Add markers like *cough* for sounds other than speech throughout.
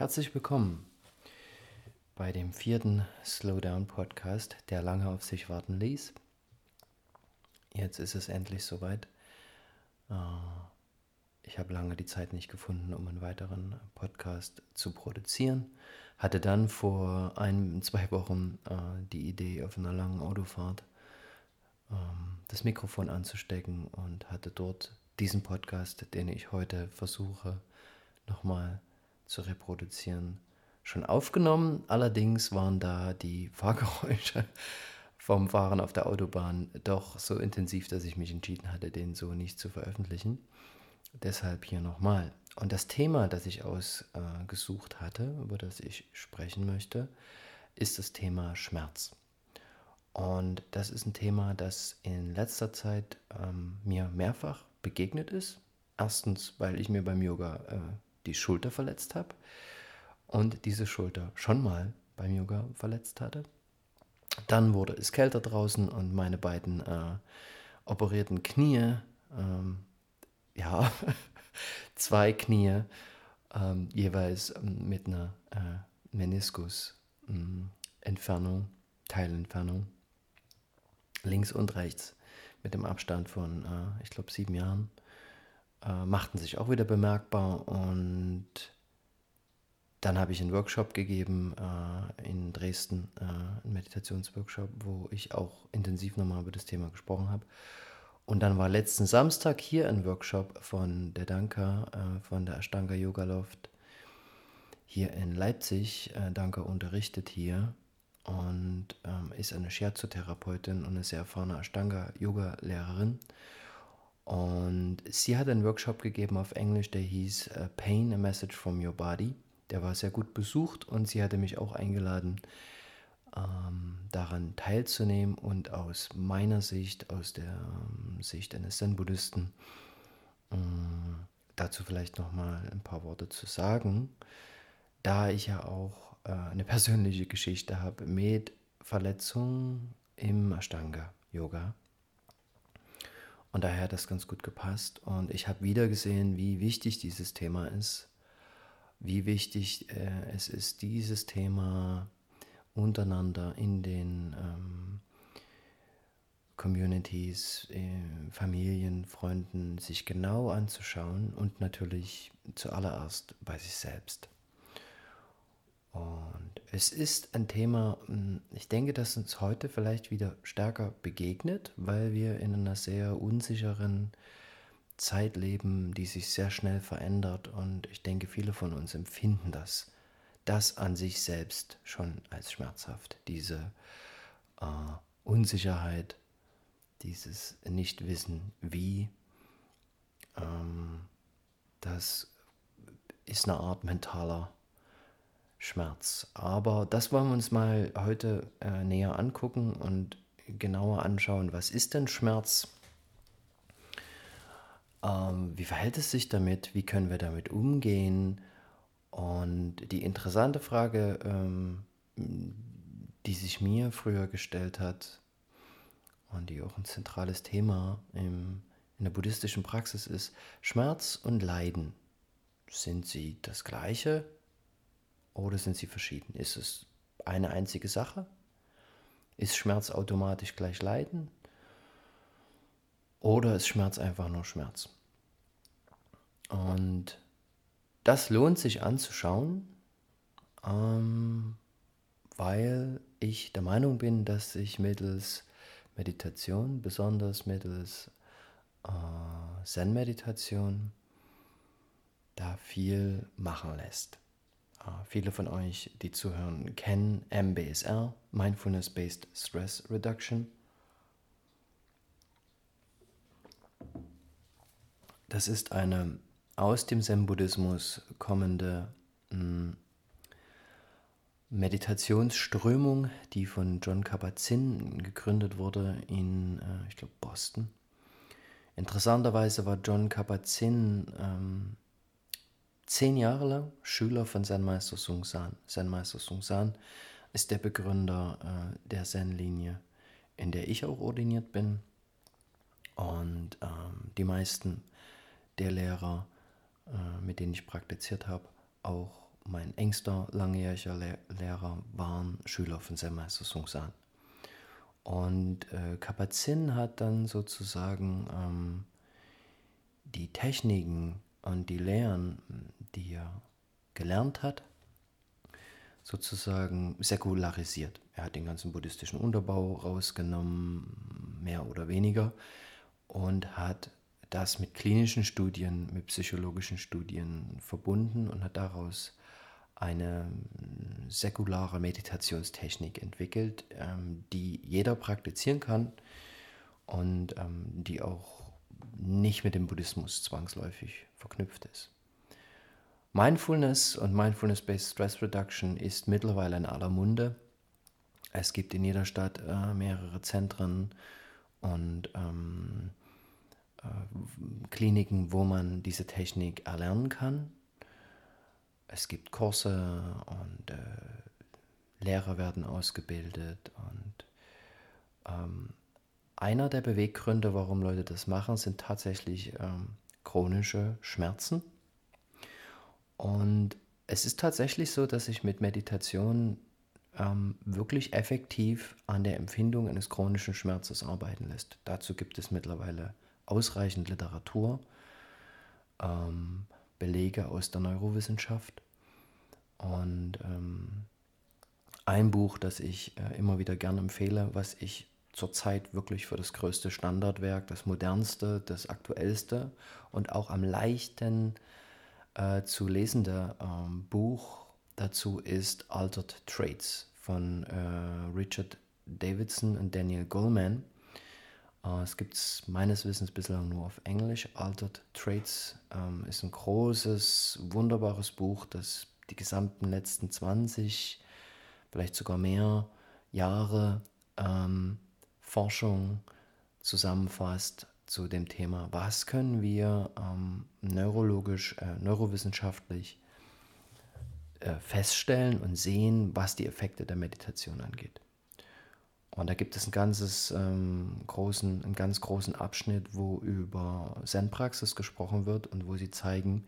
Herzlich willkommen bei dem vierten Slowdown Podcast, der lange auf sich warten ließ. Jetzt ist es endlich soweit. Äh, ich habe lange die Zeit nicht gefunden, um einen weiteren Podcast zu produzieren. Hatte dann vor ein, zwei Wochen äh, die Idee, auf einer langen Autofahrt ähm, das Mikrofon anzustecken und hatte dort diesen Podcast, den ich heute versuche, nochmal zu reproduzieren, schon aufgenommen. Allerdings waren da die Fahrgeräusche *laughs* vom Fahren auf der Autobahn doch so intensiv, dass ich mich entschieden hatte, den so nicht zu veröffentlichen. Deshalb hier nochmal. Und das Thema, das ich ausgesucht hatte, über das ich sprechen möchte, ist das Thema Schmerz. Und das ist ein Thema, das in letzter Zeit ähm, mir mehrfach begegnet ist. Erstens, weil ich mir beim Yoga äh, die Schulter verletzt habe und diese Schulter schon mal beim Yoga verletzt hatte. Dann wurde es kälter draußen und meine beiden äh, operierten Knie, ähm, ja, *laughs* zwei Knie, ähm, jeweils ähm, mit einer äh, Meniskus-Entfernung, Teilentfernung, links und rechts, mit dem Abstand von, äh, ich glaube, sieben Jahren, äh, machten sich auch wieder bemerkbar und dann habe ich einen Workshop gegeben äh, in Dresden, äh, einen Meditationsworkshop, wo ich auch intensiv nochmal über das Thema gesprochen habe. Und dann war letzten Samstag hier ein Workshop von der Danka, äh, von der Ashtanga Yoga Loft, hier in Leipzig. Äh, Danka unterrichtet hier und ähm, ist eine Shiatsu-Therapeutin und eine sehr erfahrene Ashtanga-Yoga-Lehrerin. Und sie hat einen Workshop gegeben auf Englisch, der hieß uh, Pain, a Message from Your Body. Der war sehr gut besucht und sie hatte mich auch eingeladen, ähm, daran teilzunehmen und aus meiner Sicht, aus der ähm, Sicht eines Zen-Buddhisten, äh, dazu vielleicht nochmal ein paar Worte zu sagen, da ich ja auch äh, eine *laughs* persönliche Geschichte habe mit Verletzungen im Ashtanga-Yoga. Und daher hat das ganz gut gepasst. Und ich habe wieder gesehen, wie wichtig dieses Thema ist. Wie wichtig äh, es ist, dieses Thema untereinander in den ähm, Communities, äh, Familien, Freunden sich genau anzuschauen und natürlich zuallererst bei sich selbst. Und es ist ein Thema, hm, ich denke, das uns heute vielleicht wieder stärker begegnet, weil wir in einer sehr unsicheren Zeit leben, die sich sehr schnell verändert. Und ich denke, viele von uns empfinden das, das an sich selbst schon als schmerzhaft. Diese äh, Unsicherheit, dieses Nichtwissen, wie. Ähm, das ist eine Art mentaler Schmerz. Aber das wollen wir uns mal heute äh, näher angucken und genauer anschauen, was ist denn Schmerz? Ähm, wie verhält es sich damit? Wie können wir damit umgehen? Und die interessante Frage, ähm, die sich mir früher gestellt hat und die auch ein zentrales Thema im, in der buddhistischen Praxis ist, Schmerz und Leiden. Sind sie das gleiche? Oder sind sie verschieden? Ist es eine einzige Sache? Ist Schmerz automatisch gleich Leiden? Oder ist Schmerz einfach nur Schmerz? Und das lohnt sich anzuschauen, ähm, weil ich der Meinung bin, dass sich mittels Meditation, besonders mittels äh, Zen-Meditation, da viel machen lässt. Ah, viele von euch, die zuhören, kennen MBSR, Mindfulness-Based Stress Reduction. Das ist eine aus dem Zen-Buddhismus kommende hm, Meditationsströmung, die von John Kabat-Zinn gegründet wurde in, äh, ich glaube, Boston. Interessanterweise war John Kabat-Zinn ähm, zehn Jahre lang Schüler von Zen-Meister Sung San. Zen-Meister Sung San ist der Begründer äh, der Zen-Linie, in der ich auch ordiniert bin. Und ähm, die meisten der Lehrer, äh, mit denen ich praktiziert habe, auch mein engster langjähriger Lehrer waren Schüler von Zen-Meister Sung San. Und äh, Kapazin hat dann sozusagen ähm, die Techniken und die Lehren, die er gelernt hat, sozusagen säkularisiert. Er hat den ganzen buddhistischen Unterbau rausgenommen, mehr oder weniger, und hat das mit klinischen Studien, mit psychologischen Studien verbunden und hat daraus eine säkulare Meditationstechnik entwickelt, ähm, die jeder praktizieren kann und ähm, die auch nicht mit dem Buddhismus zwangsläufig verknüpft ist. Mindfulness und Mindfulness-Based Stress Reduction ist mittlerweile in aller Munde. Es gibt in jeder Stadt äh, mehrere Zentren und ähm, äh, Kliniken, wo man diese Technik erlernen kann. Es gibt Kurse und äh, Lehrer werden ausgebildet und ähm, einer der Beweggründe, warum Leute das machen, sind tatsächlich ähm, chronische Schmerzen. Und es ist tatsächlich so, dass sich mit Meditation ähm, wirklich effektiv an der Empfindung eines chronischen Schmerzes arbeiten lässt. Dazu gibt es mittlerweile ausreichend Literatur, ähm, Belege aus der Neurowissenschaft. Und ähm, ein Buch, das ich äh, immer wieder gerne empfehle, was ich zurzeit wirklich für das größte Standardwerk, das modernste, das aktuellste und auch am leichten äh, zu lesende ähm, Buch dazu ist Altered Traits von äh, Richard Davidson und Daniel Goleman. Äh, es gibt es meines Wissens bislang nur auf Englisch. Altered Traits ähm, ist ein großes, wunderbares Buch, das die gesamten letzten 20, vielleicht sogar mehr Jahre ähm, Forschung zusammenfasst zu dem Thema, was können wir ähm, neurologisch, äh, neurowissenschaftlich äh, feststellen und sehen, was die Effekte der Meditation angeht. Und da gibt es einen, ganzes, ähm, großen, einen ganz großen Abschnitt, wo über Zen-Praxis gesprochen wird und wo sie zeigen,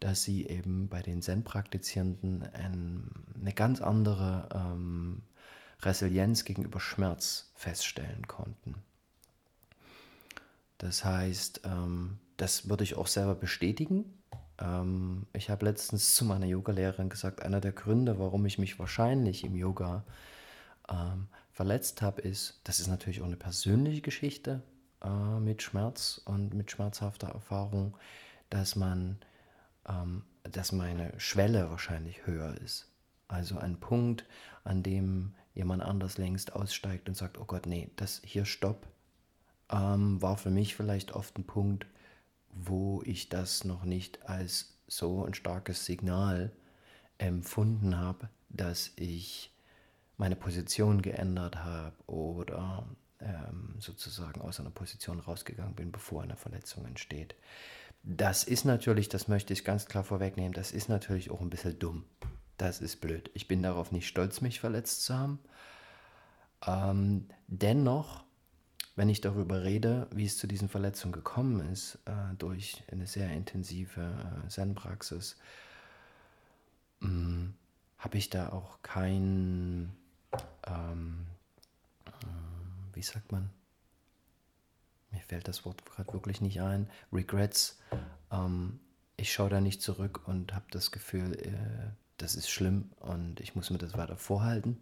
dass sie eben bei den Zen-Praktizierenden ein, eine ganz andere ähm, Resilienz gegenüber Schmerz feststellen konnten. Das heißt, ähm, das würde ich auch selber bestätigen. Ähm, ich habe letztens zu meiner Yogalehrerin gesagt, einer der Gründe, warum ich mich wahrscheinlich im Yoga ähm, verletzt habe, ist, das ist natürlich auch eine persönliche Geschichte äh, mit Schmerz und mit schmerzhafter Erfahrung, dass man, dass meine Schwelle wahrscheinlich höher ist. Also ein Punkt, an dem jemand anders längst aussteigt und sagt, oh Gott, nee, das hier stopp, ähm, war für mich vielleicht oft ein Punkt, wo ich das noch nicht als so ein starkes Signal empfunden habe, dass ich meine Position geändert habe oder ähm, sozusagen aus einer Position rausgegangen bin, bevor eine Verletzung entsteht. Das ist natürlich, das möchte ich ganz klar vorwegnehmen, das ist natürlich auch ein bisschen dumm. Das ist blöd. Ich bin darauf nicht stolz, mich verletzt zu haben. Ähm, dennoch, wenn ich darüber rede, wie es zu diesen Verletzungen gekommen ist, äh, durch eine sehr intensive äh, Zen-Praxis, hm, habe ich da auch kein, ähm, äh, wie sagt man, mir fällt das Wort gerade wirklich nicht ein, Regrets. Ähm, ich schaue da nicht zurück und habe das Gefühl, äh, das ist schlimm und ich muss mir das weiter vorhalten.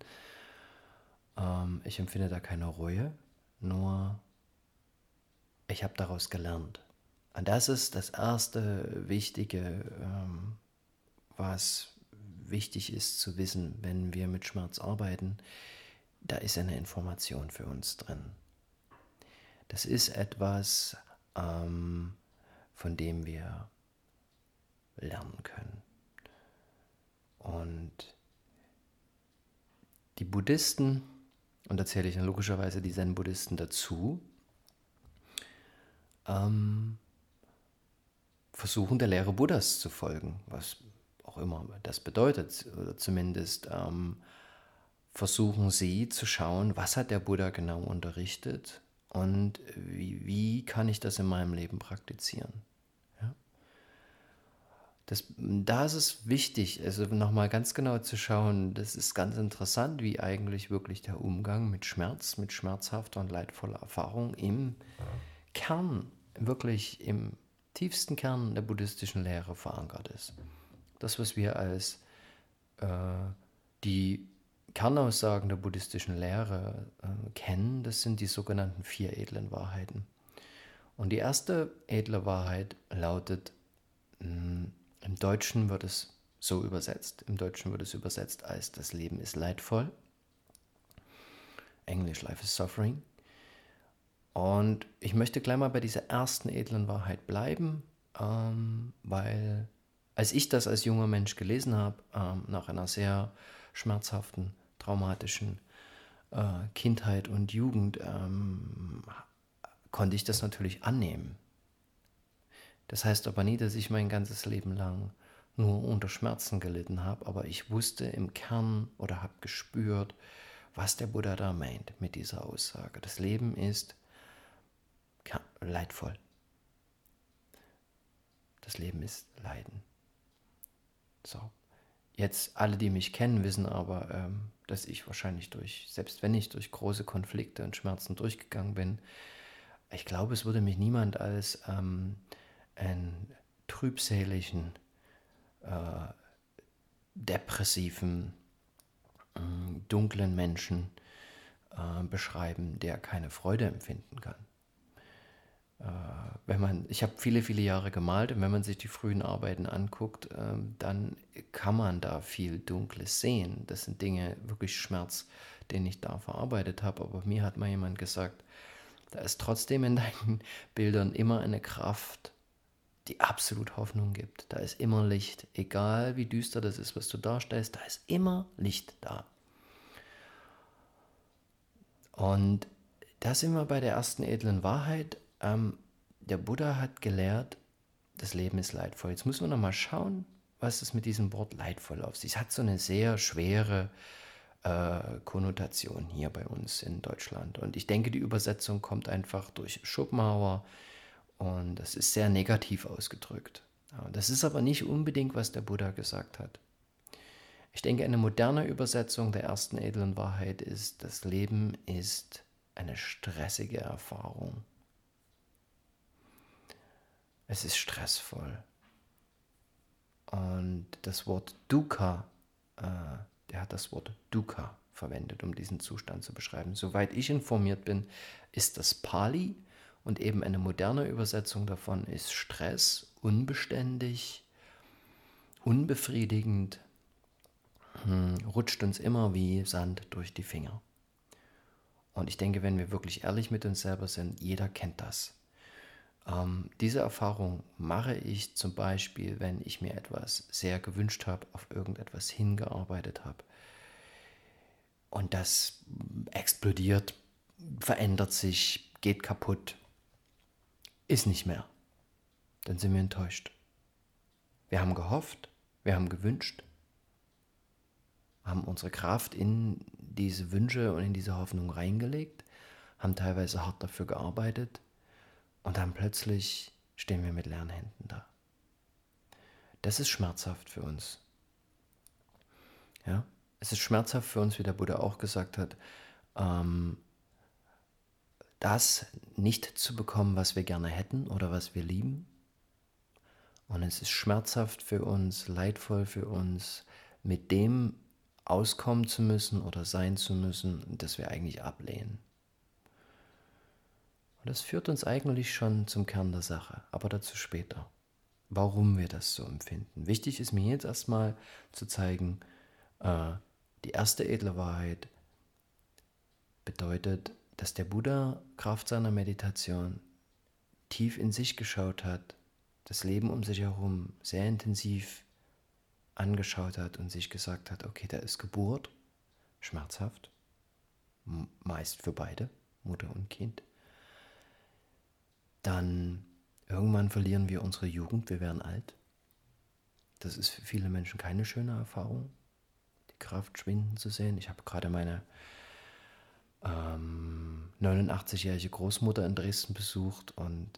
Ähm, ich empfinde da keine Reue, nur ich habe daraus gelernt. Und das ist das erste Wichtige, ähm, was wichtig ist zu wissen, wenn wir mit Schmerz arbeiten. Da ist eine Information für uns drin. Das ist etwas, ähm, von dem wir lernen können. Und die Buddhisten, und da zähle ich dann logischerweise die Zen-Buddhisten dazu, ähm, versuchen der Lehre Buddhas zu folgen, was auch immer das bedeutet, oder zumindest ähm, versuchen sie zu schauen, was hat der Buddha genau unterrichtet und wie, wie kann ich das in meinem Leben praktizieren. Das, da ist es wichtig, also nochmal ganz genau zu schauen, das ist ganz interessant, wie eigentlich wirklich der Umgang mit Schmerz, mit schmerzhafter und leidvoller Erfahrung im Kern, wirklich im tiefsten Kern der buddhistischen Lehre verankert ist. Das, was wir als äh, die Kernaussagen der buddhistischen Lehre äh, kennen, das sind die sogenannten vier edlen Wahrheiten. Und die erste edle Wahrheit lautet, mh, hm, im Deutschen wird es so übersetzt. Im Deutschen wird es übersetzt als das Leben ist leidvoll. Englisch Life is Suffering. Und ich möchte gleich mal bei dieser ersten edlen Wahrheit bleiben, ähm, weil als ich das als junger Mensch gelesen habe, ähm, nach einer sehr schmerzhaften, traumatischen äh, Kindheit und Jugend, ähm, konnte ich das natürlich annehmen. Das heißt aber nie, dass ich mein ganzes Leben lang nur unter Schmerzen gelitten habe, aber ich wusste im Kern oder habe gespürt, was der Buddha da meint mit dieser Aussage. Das Leben ist leidvoll. Das Leben ist Leiden. So. Jetzt alle, die mich kennen, wissen aber, ähm, dass ich wahrscheinlich durch, selbst wenn ich durch große Konflikte und Schmerzen durchgegangen bin, ich glaube, es würde mich niemand als ähm, einen trübseligen, äh, depressiven, äh, dunklen Menschen äh, beschreiben, der keine Freude empfinden kann. Äh, wenn man, ich habe viele, viele Jahre gemalt und wenn man sich die frühen Arbeiten anguckt, ähm, dann kann man da viel Dunkles sehen. Das sind Dinge, wirklich Schmerz, den ich da verarbeitet habe. Aber mir hat mal jemand gesagt, da ist trotzdem in deinen *laughs* Bildern immer eine Kraft, die absolut Hoffnung gibt. Da ist immer Licht. Egal wie düster das ist, was du darstellst, da ist immer Licht da. Und da sind wir bei der ersten edlen Wahrheit. Ähm, der Buddha hat gelehrt, das Leben ist leidvoll. Jetzt müssen wir nochmal schauen, was es mit diesem Wort leidvoll auf sich hat. so eine sehr schwere äh, Konnotation hier bei uns in Deutschland. Und ich denke, die Übersetzung kommt einfach durch Schopenhauer und das ist sehr negativ ausgedrückt. Das ist aber nicht unbedingt, was der Buddha gesagt hat. Ich denke, eine moderne Übersetzung der ersten edlen Wahrheit ist, das Leben ist eine stressige Erfahrung. Es ist stressvoll. Und das Wort Dukkha, äh, der hat das Wort Dukkha verwendet, um diesen Zustand zu beschreiben. Soweit ich informiert bin, ist das Pali und eben eine moderne Übersetzung davon ist Stress, unbeständig, unbefriedigend, hm, rutscht uns immer wie Sand durch die Finger. Und ich denke, wenn wir wirklich ehrlich mit uns selber sind, jeder kennt das. Ähm, diese Erfahrung mache ich zum Beispiel, wenn ich mir etwas sehr gewünscht habe, auf irgendetwas hingearbeitet habe. Und das explodiert, verändert sich, geht kaputt, ist nicht mehr. Dann sind wir enttäuscht. Wir haben gehofft, wir haben gewünscht, haben unsere Kraft in diese Wünsche und in diese Hoffnung reingelegt, haben teilweise hart dafür gearbeitet und dann plötzlich stehen wir mit leeren Händen da. Das ist schmerzhaft für uns. Ja, es ist schmerzhaft für uns, wie der Buddha auch gesagt hat, ähm, das nicht zu bekommen, was wir gerne hätten oder was wir lieben. Und es ist schmerzhaft für uns, leidvoll für uns, mit dem auskommen zu müssen oder sein zu müssen, das wir eigentlich ablehnen. Und das führt uns eigentlich schon zum Kern der Sache, aber dazu später. Warum wir das so empfinden. Wichtig ist mir jetzt erstmal zu zeigen, äh, die erste edle Wahrheit bedeutet, dass der Buddha Kraft seiner Meditation tief in sich geschaut hat, das Leben um sich herum sehr intensiv angeschaut hat und sich gesagt hat, okay, da ist Geburt, schmerzhaft, meist für beide, Mutter und Kind dann irgendwann verlieren wir unsere Jugend, wir werden alt. Das ist für viele Menschen keine schöne Erfahrung, die Kraft schwinden zu sehen. Ich habe gerade meine ähm, 89-jährige Großmutter in Dresden besucht und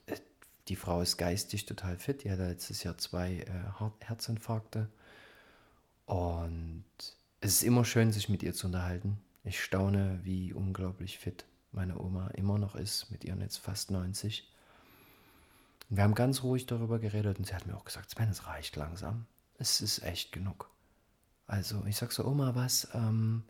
die Frau ist geistig total fit. Die hatte letztes Jahr zwei äh, Herzinfarkte. Und es ist immer schön, sich mit ihr zu unterhalten. Ich staune, wie unglaublich fit meine Oma immer noch ist, mit ihren jetzt fast 90. Und wir haben ganz ruhig darüber geredet und sie hat mir auch gesagt, Sven, es reicht langsam. Es ist echt genug. Also ich sag so, Oma, was, ähm,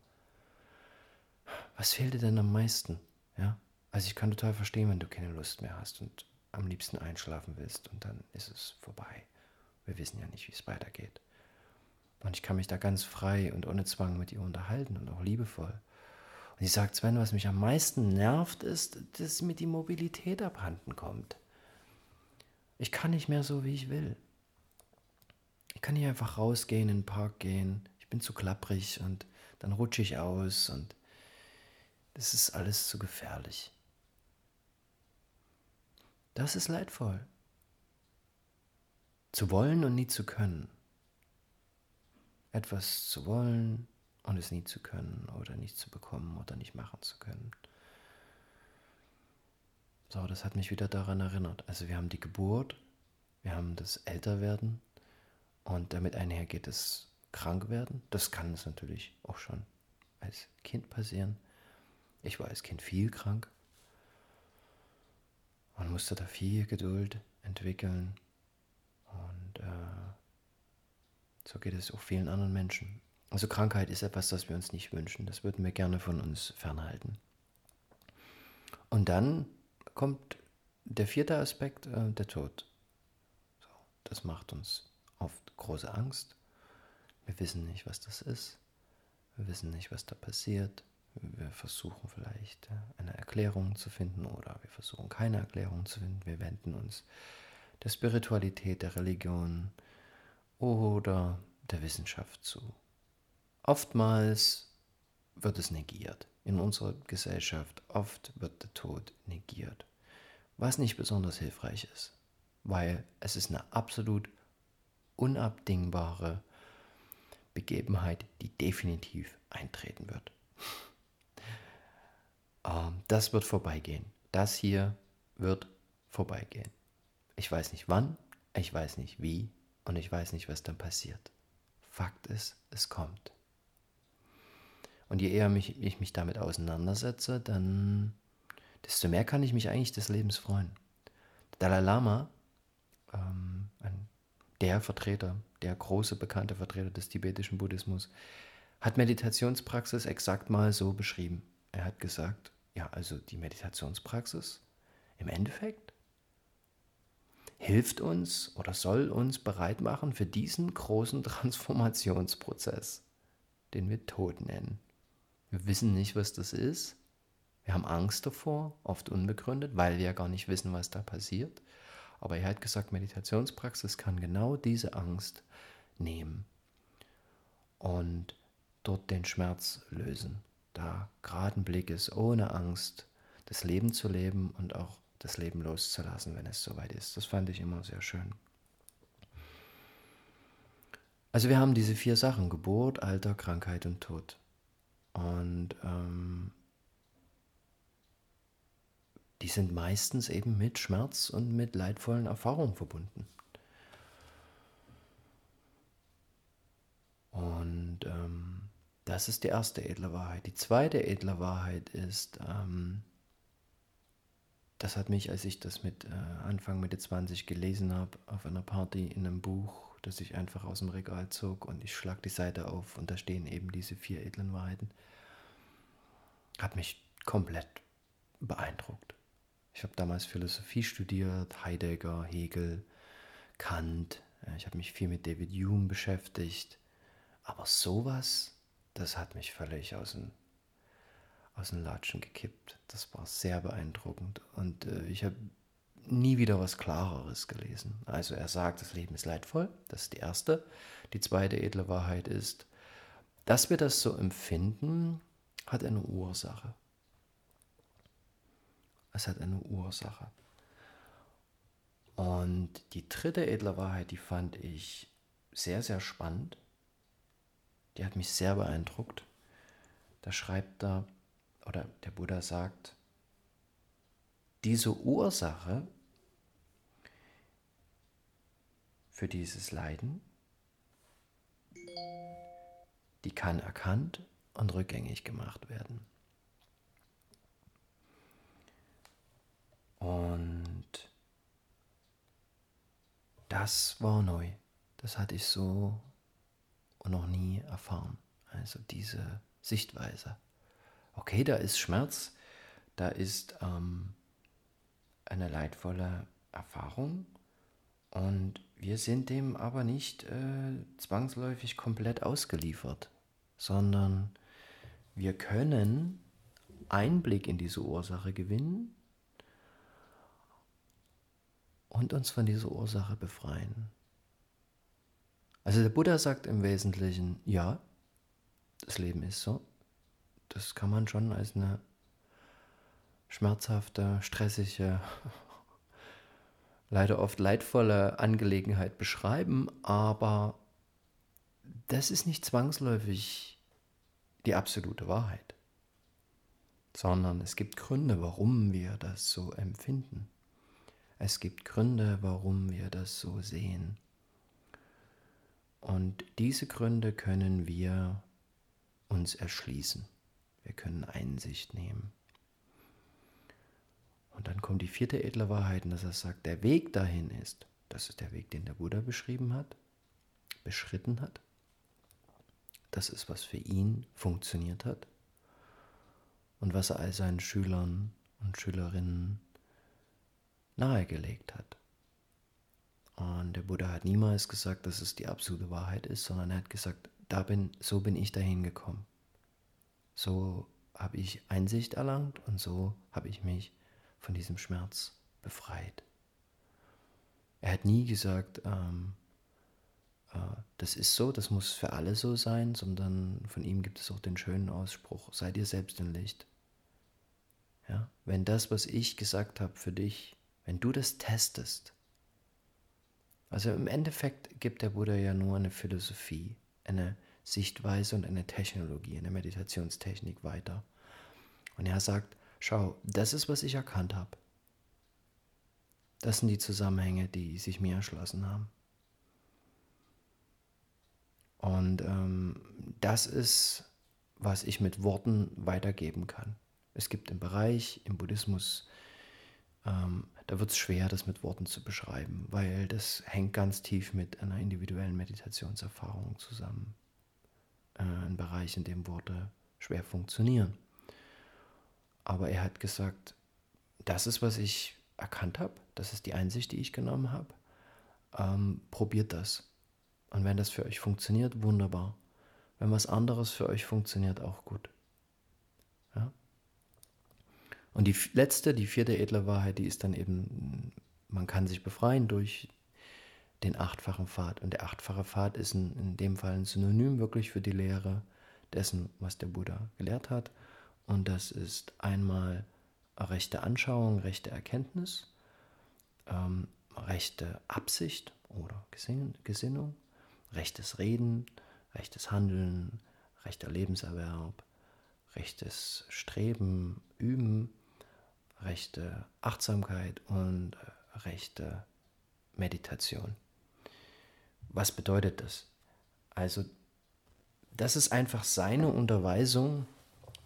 was fehlt dir denn am meisten? Ja, also ich kann total verstehen, wenn du keine Lust mehr hast und am liebsten einschlafen willst und dann ist es vorbei. Wir wissen ja nicht, wie es weitergeht. Und ich kann mich da ganz frei und ohne Zwang mit ihr unterhalten und auch liebevoll. Und sie sagt, Sven, was mich am meisten nervt, ist, dass mir die Mobilität abhanden kommt. Ich kann nicht mehr so, wie ich will. Ich kann nicht einfach rausgehen, in den Park gehen. Ich bin zu klapprig und dann rutsche ich aus und das ist alles zu gefährlich. Das ist leidvoll. Zu wollen und nie zu können. Etwas zu wollen und es nie zu können oder nicht zu bekommen oder nicht machen zu können. So, das hat mich wieder daran erinnert. Also wir haben die Geburt, wir haben das Älterwerden und damit einhergeht das Krankwerden. Das kann es natürlich auch schon als Kind passieren. Ich war als Kind viel krank. Man musste da viel Geduld entwickeln. Und äh, so geht es auch vielen anderen Menschen. Also Krankheit ist etwas, das wir uns nicht wünschen. Das würden wir gerne von uns fernhalten. Und dann kommt der vierte Aspekt, äh, der Tod. So, das macht uns oft große Angst. Wir wissen nicht, was das ist. Wir wissen nicht, was da passiert. Wir versuchen vielleicht äh, eine Erklärung zu finden oder wir versuchen keine Erklärung zu finden. Wir wenden uns der Spiritualität, der Religion oder der Wissenschaft zu. Oftmals wird es negiert. In unserer Gesellschaft oft wird der Tod negiert, was nicht besonders hilfreich ist, weil es ist eine absolut unabdingbare Begebenheit, die definitiv eintreten wird. Ähm, das wird vorbeigehen. Das hier wird vorbeigehen. Ich weiß nicht wann, ich weiß nicht wie und ich weiß nicht, was dann passiert. Fakt ist, es kommt. Und je eher mich, ich mich damit auseinandersetze, dann desto mehr kann ich mich eigentlich des Lebens freuen. Dalai Lama, ähm, der Vertreter, der große bekannte Vertreter des tibetischen Buddhismus, hat Meditationspraxis exakt mal so beschrieben. Er hat gesagt, ja, also die Meditationspraxis im Endeffekt hilft uns oder soll uns bereit machen für diesen großen *laughs* Transformationsprozess, den wir Tod nennen. Wir wissen nicht, was das ist. Wir haben Angst davor, oft unbegründet, weil wir ja gar nicht wissen, was da passiert. Aber er hat gesagt, Meditationspraxis kann genau diese Angst nehmen und dort den Schmerz lösen. Da geraden Blick ist, ohne Angst, das Leben zu leben und auch das Leben loszulassen, wenn es soweit ist. Das fand ich immer sehr schön. Also wir haben diese vier Sachen, Geburt, Alter, Krankheit und Tod. Und ähm, die sind meistens eben mit Schmerz und mit leidvollen Erfahrungen verbunden. Und ähm, das ist die erste edle Wahrheit. Die zweite edle Wahrheit ist, ähm, das hat mich, als ich das mit äh, Anfang Mitte 20 gelesen habe, auf einer Party in einem Buch, das ich einfach aus dem Regal zog und ich schlag die Seite auf und da stehen eben diese vier edlen Wahrheiten, hat mich komplett beeindruckt. Ich habe damals Philosophie studiert, Heidegger, Hegel, Kant. Ich habe mich viel mit David Hume beschäftigt. Aber sowas, das hat mich völlig aus dem, aus dem Latschen gekippt. Das war sehr beeindruckend. Und äh, ich habe nie wieder was Klareres gelesen. Also er sagt, das Leben ist leidvoll. Das ist die erste. Die zweite edle Wahrheit ist, dass wir das so empfinden, hat eine Ursache. Es hat eine Ursache. Und die dritte edle Wahrheit, die fand ich sehr, sehr spannend. Die hat mich sehr beeindruckt. Da schreibt er, oder der Buddha sagt, diese Ursache für dieses Leiden, die kann erkannt und rückgängig gemacht werden. Und das war neu. Das hatte ich so noch nie erfahren. Also diese Sichtweise. Okay, da ist Schmerz, da ist ähm, eine leidvolle Erfahrung und wir sind dem aber nicht äh, zwangsläufig komplett ausgeliefert, sondern wir können Einblick in diese Ursache gewinnen und uns von dieser Ursache befreien. Also der Buddha sagt im Wesentlichen, ja, das Leben ist so. Das kann man schon als eine schmerzhafte, stressige, leider oft leidvolle Angelegenheit beschreiben, aber das ist nicht zwangsläufig die absolute Wahrheit, sondern es gibt Gründe, warum wir das so empfinden. Es gibt Gründe, warum wir das so sehen. Und diese Gründe können wir uns erschließen. Wir können Einsicht nehmen. Und dann kommt die vierte edle Wahrheit, dass er sagt, der Weg dahin ist, das ist der Weg, den der Buddha beschrieben hat, beschritten hat. Das ist, was für ihn funktioniert hat und was er all seinen Schülern und Schülerinnen nahegelegt hat. Und der Buddha hat niemals gesagt, dass es die absolute Wahrheit ist, sondern er hat gesagt, da bin, so bin ich dahin gekommen. So habe ich Einsicht erlangt und so habe ich mich von diesem Schmerz befreit. Er hat nie gesagt, ähm, äh, das ist so, das muss für alle so sein, sondern von ihm gibt es auch den schönen Ausspruch, sei dir selbst ein Licht. Ja? Wenn das, was ich gesagt habe für dich, wenn du das testest, also im Endeffekt gibt der Buddha ja nur eine Philosophie, eine Sichtweise und eine Technologie, eine Meditationstechnik weiter. Und er sagt, schau, das ist, was ich erkannt habe. Das sind die Zusammenhänge, die sich mir erschlossen haben. Und ähm, das ist, was ich mit Worten weitergeben kann. Es gibt im Bereich, im Buddhismus, ähm, da wird es schwer, das mit Worten zu beschreiben, weil das hängt ganz tief mit einer individuellen Meditationserfahrung zusammen. Äh, ein Bereich, in dem Worte schwer funktionieren. Aber er hat gesagt, das ist, was ich erkannt habe, das ist die Einsicht, die ich genommen habe. Ähm, probiert das. Und wenn das für euch funktioniert, wunderbar. Wenn was anderes für euch funktioniert, auch gut. Ja? Und die letzte, die vierte edle Wahrheit, die ist dann eben, man kann sich befreien durch den achtfachen Pfad. Und der achtfache Pfad ist in, in dem Fall ein Synonym wirklich für die Lehre dessen, was der Buddha gelehrt hat. Und das ist einmal rechte Anschauung, rechte Erkenntnis, ähm, rechte Absicht oder Gesinnung, rechtes Reden, rechtes Handeln, rechter Lebenserwerb, rechtes Streben, Üben, rechte Achtsamkeit und äh, rechte Meditation. Was bedeutet das? Also, das ist einfach seine Unterweisung,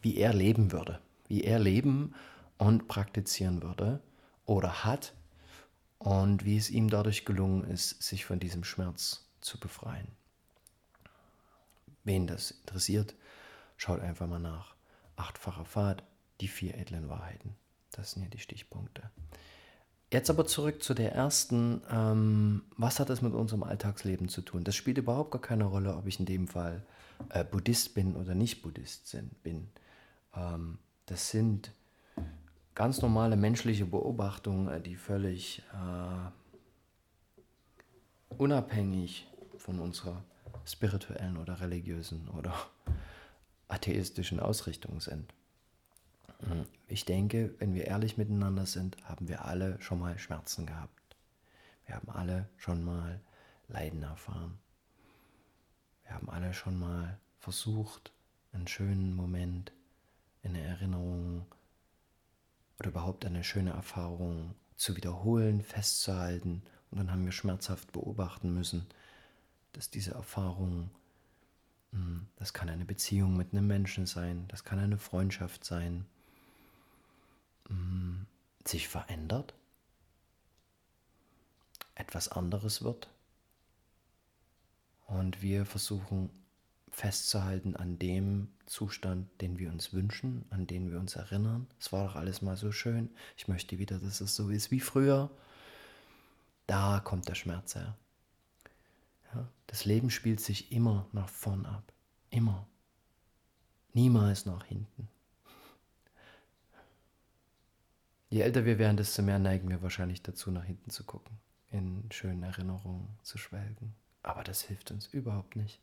wie er leben würde, wie er leben und praktizieren würde oder hat und wie es ihm dadurch gelungen ist, sich von diesem Schmerz zu befreien. Wen das interessiert, schaut einfach mal nach. Achtfacher Pfad, die vier edlen Wahrheiten. Das sind ja die Stichpunkte. Jetzt aber zurück zu der ersten. Ähm, was hat das mit unserem Alltagsleben zu tun? Das spielt überhaupt gar keine Rolle, ob ich in dem Fall äh, Buddhist bin oder nicht Buddhist bin. Ähm, das sind ganz normale menschliche Beobachtungen, äh, die völlig äh, unabhängig von unserer spirituellen oder religiösen oder atheistischen Ausrichtung sind. Mhm. Ich denke, wenn wir ehrlich miteinander sind, haben wir alle schon mal Schmerzen gehabt. Wir haben alle schon mal Leiden erfahren. Wir haben alle schon mal versucht, einen schönen Moment, eine Erinnerung oder überhaupt eine schöne Erfahrung zu wiederholen, festzuhalten Und dann haben wir schmerzhaft beobachten müssen, dass diese Erfahrung, hm, das kann eine Beziehung mit einem Menschen sein, das kann eine Freundschaft sein, sich verändert, etwas anderes wird. Und wir versuchen festzuhalten an dem Zustand, den wir uns wünschen, an den wir uns erinnern. Es war doch alles mal so schön. Ich möchte wieder, dass es so ist wie früher. Da kommt der Schmerz her. Ja, das Leben spielt sich immer nach vorn ab. Immer. Niemals nach hinten. Je älter wir werden, desto mehr neigen wir wahrscheinlich dazu, nach hinten zu gucken, in schönen Erinnerungen zu schwelgen. Aber das hilft uns überhaupt nicht.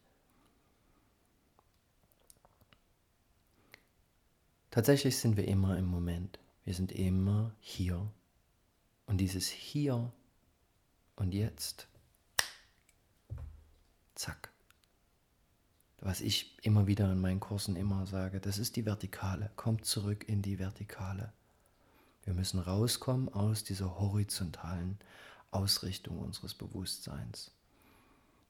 Tatsächlich sind wir immer im Moment. Wir sind immer hier. Und dieses Hier und Jetzt, zack. Was ich immer wieder in meinen Kursen immer sage, das ist die Vertikale. Kommt zurück in die Vertikale. Wir müssen rauskommen aus dieser horizontalen Ausrichtung unseres Bewusstseins.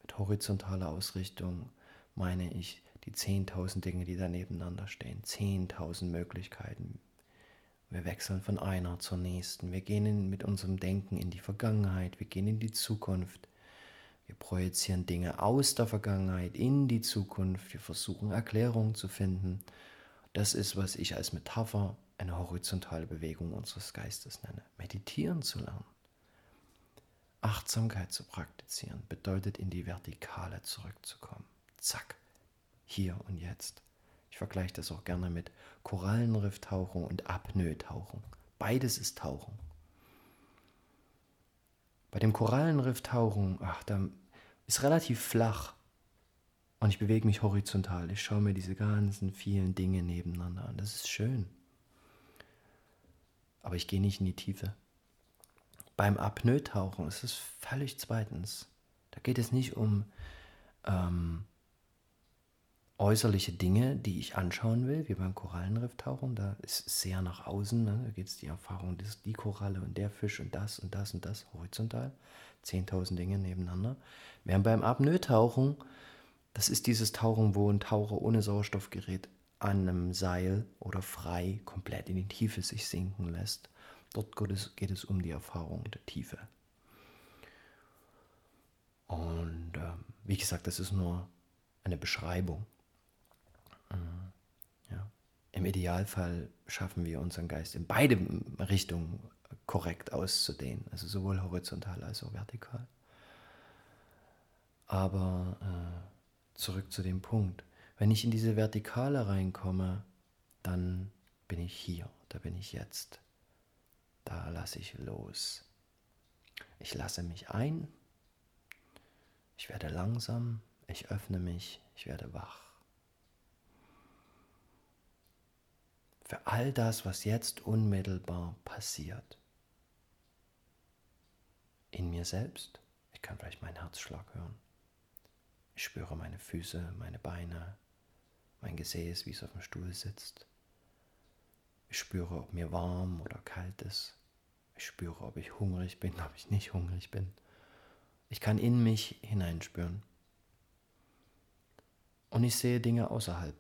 Mit horizontaler Ausrichtung meine ich die 10.000 Dinge, die da nebeneinander stehen, 10.000 Möglichkeiten. Wir wechseln von einer zur nächsten. Wir gehen in, mit unserem Denken in die Vergangenheit, wir gehen in die Zukunft. Wir projizieren Dinge aus der Vergangenheit in die Zukunft. Wir versuchen Erklärungen zu finden. Das ist, was ich als Metapher eine horizontale Bewegung unseres Geistes nenne. Meditieren zu lernen. Achtsamkeit zu praktizieren bedeutet, in die Vertikale zurückzukommen. Zack hier und jetzt. Ich vergleiche das auch gerne mit Korallenrifftauchung und Apnoe-Tauchung. Beides ist Tauchen. Bei dem Korallenrifftauchen, ach, da ist relativ flach und ich bewege mich horizontal. Ich schaue mir diese ganzen vielen Dinge nebeneinander an. Das ist schön. Aber ich gehe nicht in die Tiefe. Beim Apnoe-Tauchen ist es völlig zweitens. Da geht es nicht um ähm, äußerliche Dinge, die ich anschauen will, wie beim Korallenrifftauchen. Da ist es sehr nach außen. Ne? Da geht es die Erfahrung, das, die Koralle und der Fisch und das und das und das horizontal. 10.000 Dinge nebeneinander. Während beim Apnoe-Tauchen, das ist dieses Tauchen, wo ein Taucher ohne Sauerstoffgerät an einem Seil oder frei komplett in die Tiefe sich sinken lässt. Dort geht es, geht es um die Erfahrung der Tiefe. Und äh, wie gesagt, das ist nur eine Beschreibung. Ja. Im Idealfall schaffen wir unseren Geist in beide Richtungen korrekt auszudehnen, also sowohl horizontal als auch vertikal. Aber äh, zurück zu dem Punkt, wenn ich in diese Vertikale reinkomme, dann bin ich hier, da bin ich jetzt, da lasse ich los. Ich lasse mich ein, ich werde langsam, ich öffne mich, ich werde wach. für all das, was jetzt unmittelbar passiert. In mir selbst, ich kann vielleicht meinen Herzschlag hören. Ich spüre meine Füße, meine Beine, mein Gesäß, wie es auf dem Stuhl sitzt. Ich spüre, ob mir warm oder kalt ist. Ich spüre, ob ich hungrig bin, *laughs* ob ich nicht hungrig bin. Ich kann in mich hineinspüren. Und ich sehe Dinge außerhalb,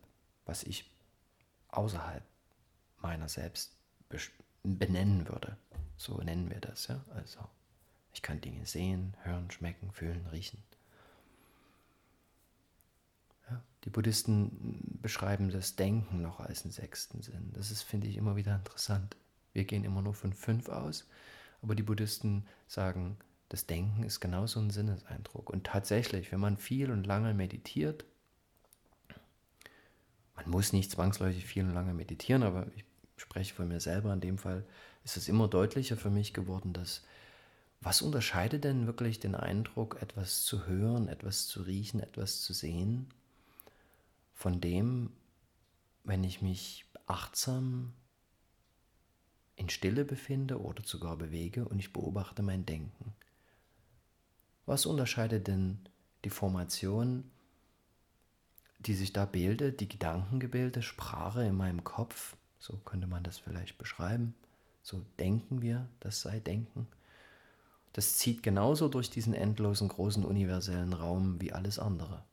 was ich außerhalb meiner selbst benennen würde. So nennen wir das, ja. Also ich kann Dinge sehen, hören, schmecken, fühlen, riechen. Ja, die Buddhisten beschreiben das Denken noch als einen sechsten Sinn. Das ist, finde ich, immer wieder interessant. Wir gehen immer nur von fünf aus, aber die Buddhisten sagen, das Denken ist genauso ein Sinneseindruck. Und tatsächlich, wenn man viel und lange meditiert, man muss nicht zwangsläufig viel und lange meditieren, aber ich spreche von mir selber in dem Fall, ist es immer deutlicher für mich geworden, dass was unterscheidet denn wirklich den Eindruck, etwas zu hören, etwas zu riechen, etwas zu sehen, von dem, wenn ich mich achtsam in Stille befinde oder sogar bewege und ich beobachte mein Denken? Was unterscheidet denn die Formation die sich da bildet, die Gedankengebilde, Sprache in meinem Kopf, so könnte man das vielleicht beschreiben. So denken wir, das sei Denken. das zieht genauso durch diesen endlosen großen universellen Raum wie alles andere.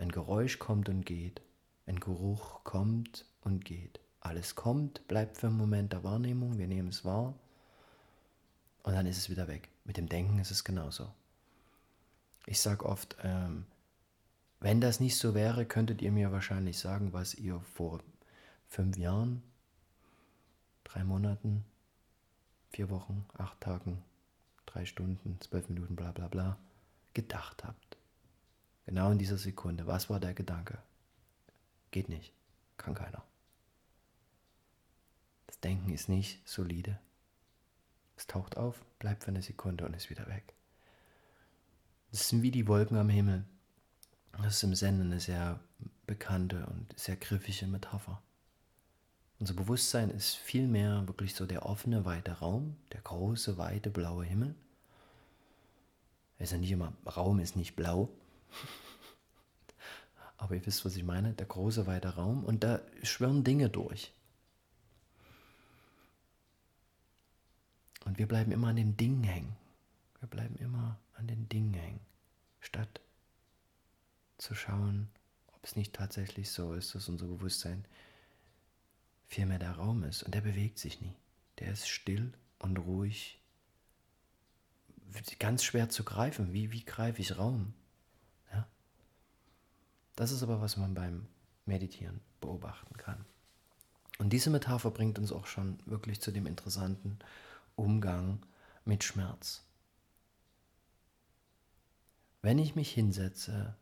Ein Geräusch kommt und geht, ein Geruch kommt und geht. Alles kommt, bleibt für einen Moment der Wahrnehmung, wir nehmen es wahr und dann ist es wieder weg. Mit dem Denken ist es genauso. Ich sage oft, ähm, wenn das nicht so wäre, könntet ihr mir wahrscheinlich sagen, was ihr vor fünf Jahren, drei Monaten, vier Wochen, acht Tagen, drei Stunden, zwölf Minuten, bla bla bla, gedacht habt. Genau in dieser Sekunde. Was war der Gedanke? Geht nicht. Kann keiner. Das Denken ist nicht solide. Es taucht auf, bleibt für eine Sekunde und ist wieder weg. Das sind wie die Wolken am Himmel. Das ist im Zen eine sehr bekannte und sehr griffige Metapher. Unser Bewusstsein ist vielmehr wirklich so der offene, weite Raum, der große, weite, blaue Himmel. Er ist ja nicht immer, Raum ist nicht blau. *laughs* Aber ihr wisst, was ich meine, der große, weite Raum. Und da schwirren Dinge durch. Und wir bleiben immer an den Dingen hängen. Wir bleiben immer an den Dingen hängen, statt zu schauen, ob es nicht tatsächlich so ist, dass unser Bewusstsein vielmehr der Raum ist. Und der bewegt sich nie. Der ist still und ruhig. Ganz schwer zu greifen. Wie, wie greife ich Raum? Das ist aber, was man beim Meditieren beobachten kann. Und diese Metapher bringt uns auch schon wirklich zu dem interessanten Umgang mit Schmerz. Wenn ich mich hinsetze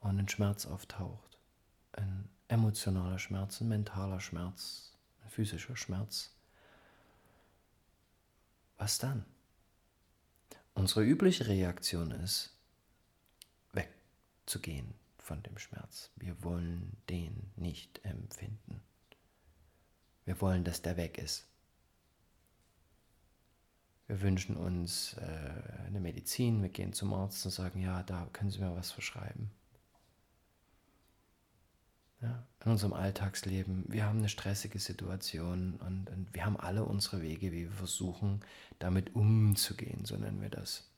und ein Schmerz auftaucht, ein emotionaler Schmerz, ein mentaler Schmerz, ein physischer Schmerz. Was dann? Unsere übliche Reaktion ist, wegzugehen von dem Schmerz. Wir wollen den nicht empfinden. Wir wollen, dass der weg ist. Wir wünschen uns äh, eine Medizin, wir gehen zum Arzt und sagen, ja, da können Sie mir was verschreiben ja, in unserem Alltagsleben. Wir haben eine stressige Situation und, und, wir haben alle unsere Wege, wie wir versuchen, damit umzugehen, so nennen wir das.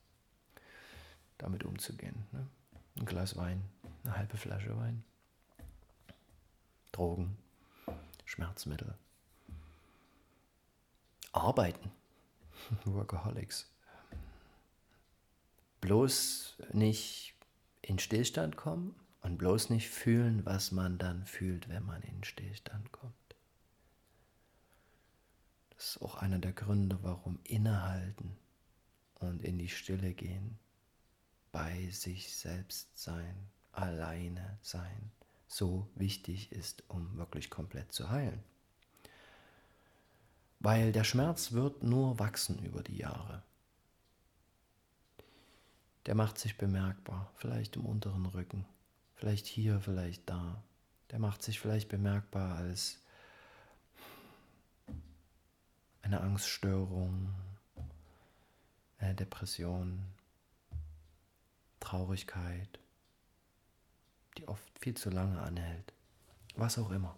Damit umzugehen. Ne? Ein Glas Wein, eine halbe Flasche Wein, Drogen, Schmerzmittel, Arbeiten, *laughs* Workaholics. Bloß nicht in Stillstand kommen, und bloß nicht fühlen, was man dann fühlt, wenn man in Stillstand kommt. Das ist auch einer der Gründe, warum innehalten und in die Stille gehen, bei sich selbst sein, alleine sein, so wichtig ist, um wirklich komplett zu heilen. Weil der Schmerz wird nur wachsen über die Jahre. Der macht sich bemerkbar, vielleicht im unteren Rücken, vielleicht hier, vielleicht da. Der macht sich vielleicht bemerkbar als eine Angststörung, eine Depression, Traurigkeit, die oft viel zu lange anhält. Was auch immer.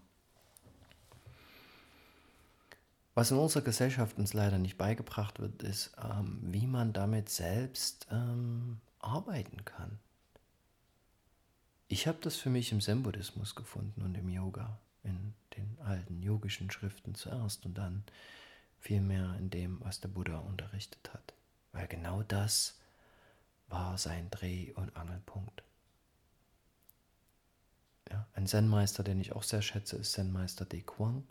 Was in unserer Gesellschaft uns leider nicht beigebracht wird, ist, ähm, wie man damit selbst ähm, arbeiten kann. Ich habe das für mich im Zen-Buddhismus gefunden und im Yoga, in den alten yogischen Schriften zuerst und dann vielmehr in dem, was der Buddha unterrichtet hat. Weil genau das war sein Dreh- und Angelpunkt. Ja, ein Zen-Meister, den ich auch sehr schätze, ist Zen-Meister De Kuang.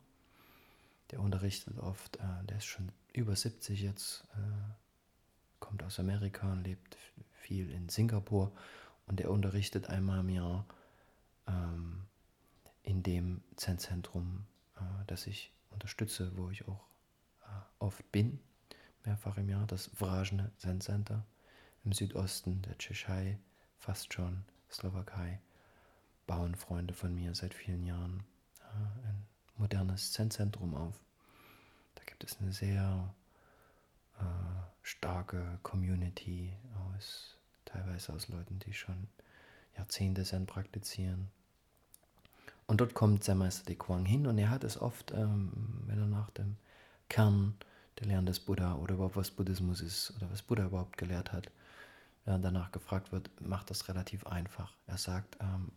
Der unterrichtet oft, äh, der ist schon über 70 jetzt, äh, kommt aus Amerika und lebt viel in Singapur und er unterrichtet einmal im Jahr ähm, in dem Zen-Zentrum, äh, das ich unterstütze, wo ich auch äh, oft bin, mehrfach im Jahr, das Vrajne Zen Center im Südosten der Tschechei, fast schon Slowakei, bauen Freunde von mir seit vielen Jahren ein modernes Zen-Zentrum auf. Da gibt es eine sehr äh, starke Community aus teilweise aus Leuten, die schon Jahrzehnte Zen praktizieren. Und dort kommt Zen-Meister De Kuang hin und er hat es oft, ähm, wenn er nach dem Kern der Lehren des Buddha oder überhaupt was Buddhismus ist oder was Buddha überhaupt gelehrt hat, während danach gefragt wird, macht das relativ einfach. Er sagt, ähm,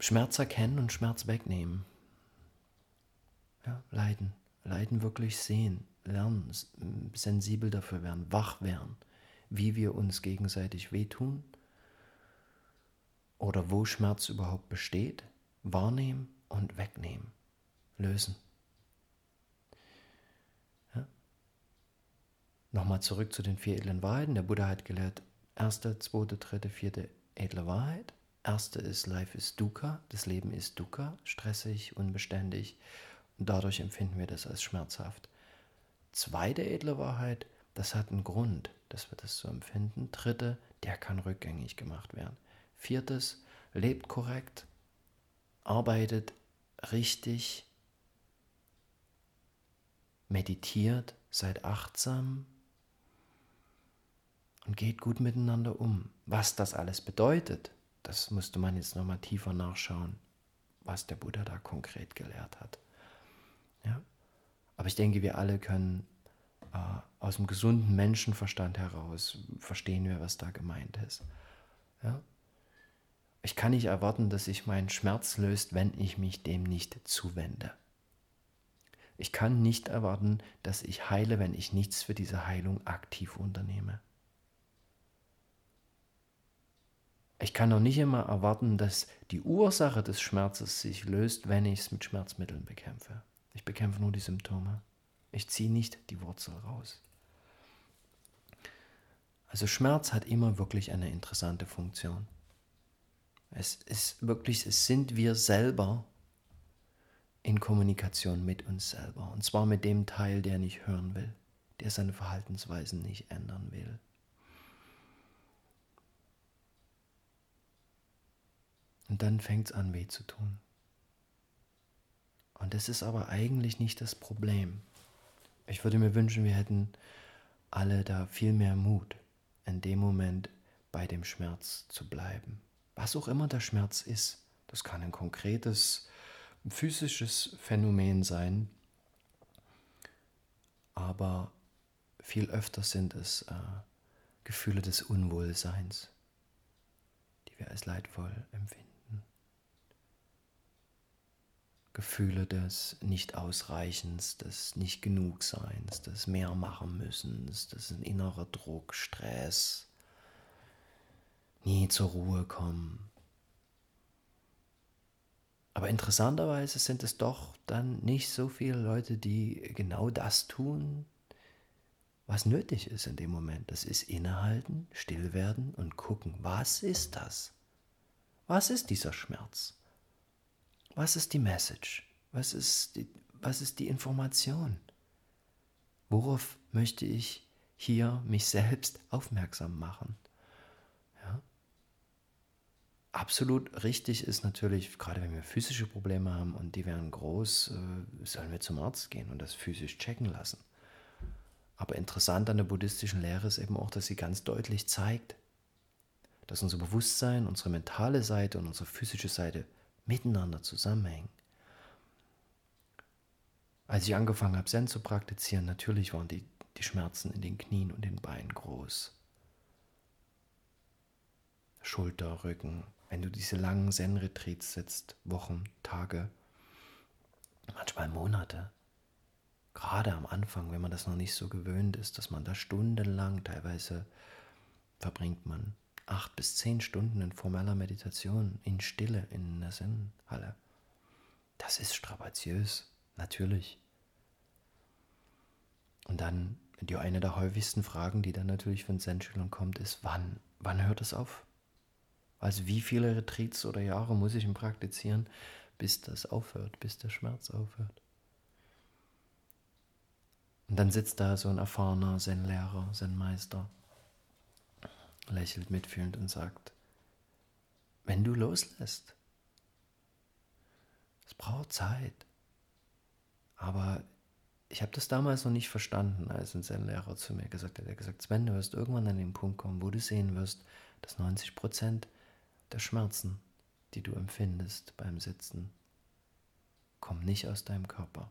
Schmerz erkennen und Schmerz wegnehmen. Ja, leiden. Leiden wirklich sehen, lernen, sensibel dafür werden, wach werden, wie wir uns gegenseitig wehtun oder wo Schmerz überhaupt besteht, wahrnehmen und wegnehmen, lösen. Ja? Nochmal zurück zu den vier edlen Wahrheiten. Der Buddha hat gelehrt, erste, zweite, dritte, vierte edle Wahrheit. Erste ist, Life ist Dukkha, das Leben ist Dukkha, stressig, unbeständig und dadurch empfinden wir das als schmerzhaft. Zweite edle Wahrheit, das hat einen Grund, dass wir das so empfinden. Dritte, der kann rückgängig gemacht werden. Viertes, lebt korrekt, arbeitet richtig, meditiert, seid achtsam und geht gut miteinander um. Was das alles bedeutet, das müsste man jetzt nochmal tiefer nachschauen, was der Buddha da konkret gelehrt hat. Ja? Aber ich denke, wir alle können äh, aus dem gesunden Menschenverstand heraus verstehen wir, was da gemeint ist. Ja? Ich kann nicht erwarten, dass sich mein Schmerz löst, wenn ich mich dem nicht zuwende. Ich kann nicht erwarten, dass ich heile, wenn ich nichts für diese Heilung aktiv unternehme. Ich kann auch nicht immer erwarten, dass die Ursache des Schmerzes sich löst, wenn ich es mit Schmerzmitteln bekämpfe. Ich bekämpfe nur die Symptome. Ich ziehe nicht die Wurzel raus. Also Schmerz hat immer wirklich eine interessante Funktion. Es ist wirklich, es sind wir selber in Kommunikation mit uns selber. Und zwar mit dem Teil, der nicht hören will, der seine Verhaltensweisen nicht ändern will. Und dann fängt es an, weh zu tun. Und das ist aber eigentlich nicht das Problem. Ich würde mir wünschen, wir hätten alle da viel mehr Mut, in dem Moment bei dem Schmerz zu bleiben. Was auch immer der Schmerz ist. Das kann ein konkretes physisches Phänomen sein, aber viel öfter sind es äh, Gefühle des Unwohlseins, die wir als leidvoll empfinden. Gefühle des Nicht-Ausreichens, des Nicht-Genugseins, des Mehr machen müssen, das ist ein innerer Druck, Stress, nie zur Ruhe kommen. Aber interessanterweise sind es doch dann nicht so viele Leute, die genau das tun, was nötig ist in dem Moment. Das ist innehalten, still werden und gucken, was ist das? Was ist dieser Schmerz? Was ist die Message? Was ist die, was ist die Information? Worauf möchte ich hier mich selbst aufmerksam machen? Ja? Absolut richtig ist natürlich, gerade wenn wir physische Probleme haben und die wären groß, äh, sollen wir zum Arzt gehen und das physisch checken lassen. Aber interessant an der buddhistischen Lehre ist eben auch, dass sie ganz deutlich zeigt, dass unser Bewusstsein, unsere mentale Seite und unsere physische Seite miteinander zusammenhängen. Als ich angefangen habe, Zen zu praktizieren, natürlich waren die, die Schmerzen in den Knien und den Beinen groß. Schulter, Rücken. Wenn du diese langen Zen-Retreats sitzt, Wochen, Tage, manchmal Monate, gerade am Anfang, wenn man das noch nicht so gewöhnt ist, dass man da stundenlang teilweise verbringt man acht bis zehn Stunden in formeller Meditation, in Stille, in der Sinnhalle. Das ist strapaziös, natürlich. Und dann, die eine der häufigsten Fragen, die dann natürlich von Zen-Schülern kommt, ist, wann, wann hört es auf? Also wie viele Retreats oder Jahre muss ich praktizieren, bis das aufhört, bis der Schmerz aufhört? Und dann sitzt da so ein erfahrener Zen-Lehrer, Zen-Meister lächelt mitfühlend und sagt, wenn du loslässt, es braucht Zeit. Aber ich habe das damals noch nicht verstanden, als ein Zen-Lehrer zu mir gesagt hat. Er hat gesagt, Sven, du wirst irgendwann an den Punkt kommen, wo du sehen wirst, dass 90 Prozent der Schmerzen, die du empfindest beim Sitzen, kommen nicht aus deinem Körper.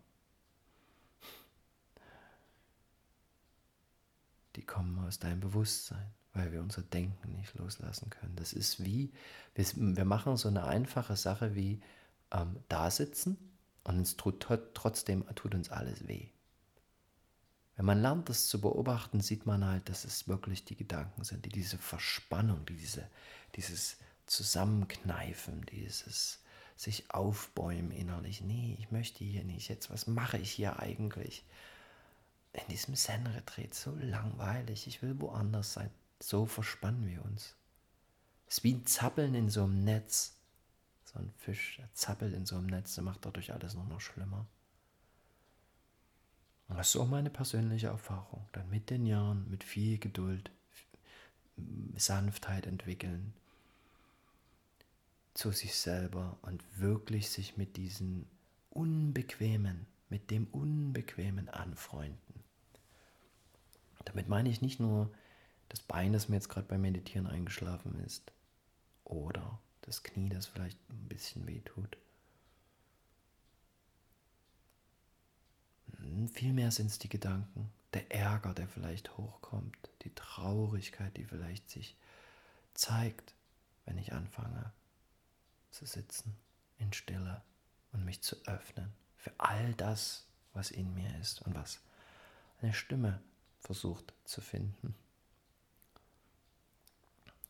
kommen aus deinem Bewusstsein, weil wir unser Denken nicht loslassen können. Das ist wie, wir, wir machen so eine einfache Sache wie ähm, da sitzen und uns tut, trotzdem tut uns alles weh. Wenn man lernt, das zu beobachten, sieht man halt, dass es wirklich die Gedanken sind, die diese Verspannung, die diese, dieses Zusammenkneifen, dieses sich aufbäumen innerlich. Nee, ich möchte hier nicht. Jetzt, was mache ich hier eigentlich? In diesem Zen-Retreat so langweilig. Ich will woanders sein. So verspannen wir uns. Es ist wie ein Zappeln in so einem Netz. So ein Fisch, der zappelt in so einem Netz, der macht dadurch alles noch, noch schlimmer. Und das ist auch meine persönliche Erfahrung. Dann mit den Jahren, mit viel Geduld, Sanftheit entwickeln zu sich selber und wirklich sich mit diesen Unbequemen, mit dem Unbequemen anfreunden. Damit meine ich nicht nur das Bein, das mir jetzt gerade beim Meditieren eingeschlafen ist, oder das Knie, das vielleicht ein bisschen weh tut. Vielmehr sind es die Gedanken, der Ärger, der vielleicht hochkommt, die Traurigkeit, die vielleicht sich zeigt, wenn ich anfange zu sitzen in Stille und mich zu öffnen für all das, was in mir ist und was eine Stimme versucht zu finden.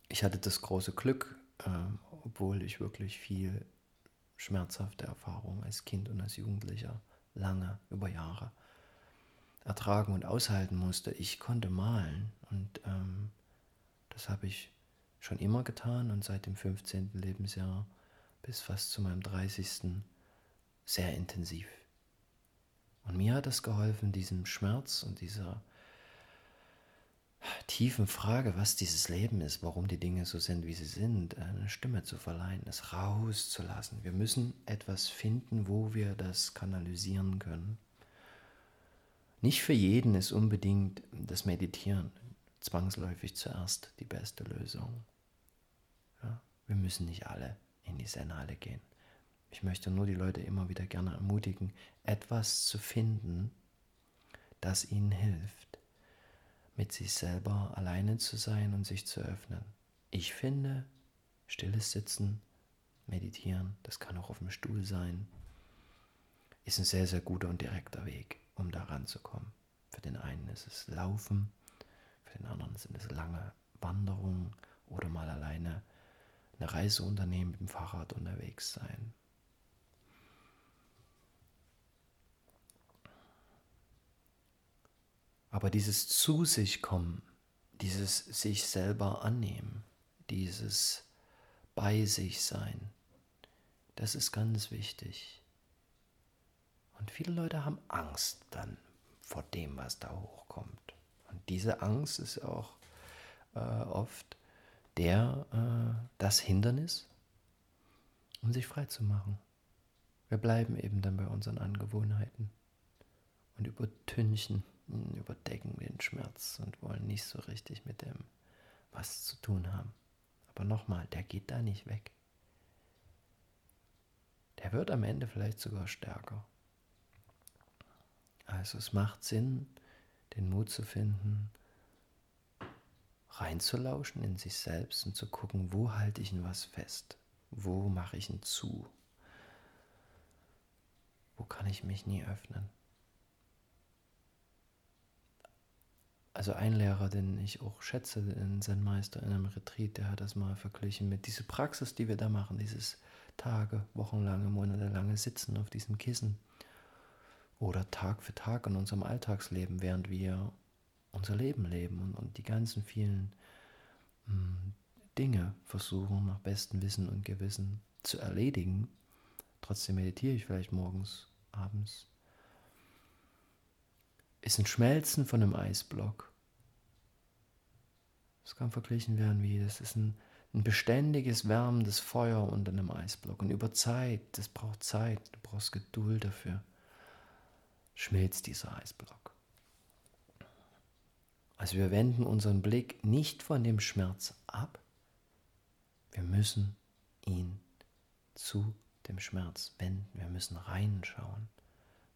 Ich hatte das große Glück, äh, obwohl ich wirklich viel schmerzhafte Erfahrungen als Kind und als Jugendlicher lange über Jahre ertragen und aushalten musste. Ich konnte malen und ähm, das habe ich schon immer getan und seit dem 15. Lebensjahr bis fast zu meinem 30. sehr intensiv. Und mir hat es geholfen, diesem Schmerz und dieser tiefen Frage, was dieses Leben ist, warum die Dinge so sind, wie sie sind, eine Stimme zu verleihen, es rauszulassen. Wir müssen etwas finden, wo wir das kanalisieren können. Nicht für jeden ist unbedingt das Meditieren zwangsläufig zuerst die beste Lösung. Ja, wir müssen nicht alle in die Zen-Halle gehen. Ich möchte nur die Leute immer wieder gerne ermutigen, etwas zu finden, das ihnen hilft, mit sich selber alleine zu sein und sich zu öffnen. Ich finde, stilles Sitzen, Meditieren, das kann auch auf dem Stuhl sein, ist ein sehr, sehr guter und direkter Weg, um da ranzukommen. Für den einen ist es Laufen, für den anderen sind es lange Wanderungen oder mal alleine eine Reise unternehmen, mit dem Fahrrad unterwegs sein. Aber dieses zu sich kommen, dieses sich selber annehmen, dieses bei sich sein, das ist ganz wichtig. Und viele Leute haben Angst dann vor dem, was da hochkommt. Und diese Angst ist auch äh, oft der, äh, das Hindernis, um sich frei zu machen. Wir bleiben eben dann bei unseren Angewohnheiten und übertünchen überdecken den Schmerz und wollen nicht so richtig mit dem was zu tun haben. Aber nochmal, der geht da nicht weg. Der wird am Ende vielleicht sogar stärker. Also es macht Sinn, den Mut zu finden, reinzulauschen in sich selbst und zu gucken, wo halte ich ihn was fest? Wo mache ich ihn zu? Wo kann ich mich nie öffnen? Also ein Lehrer, den ich auch schätze, ein Zen-Meister in einem Retreat, der hat das mal verglichen mit dieser Praxis, die wir da machen, dieses Tage, wochenlange, monatelange Sitzen auf diesem Kissen oder Tag für Tag in unserem Alltagsleben, während wir unser Leben leben und, und die ganzen vielen hm, Dinge versuchen nach bestem Wissen und Gewissen zu erledigen. Trotzdem meditiere ich vielleicht morgens, abends. Ist ein Schmelzen von einem Eisblock das kann verglichen werden wie, das ist ein, ein beständiges, wärmendes Feuer unter einem Eisblock. Und über Zeit, das braucht Zeit, du brauchst Geduld dafür, schmilzt dieser Eisblock. Also wir wenden unseren Blick nicht von dem Schmerz ab, wir müssen ihn zu dem Schmerz wenden. Wir müssen reinschauen.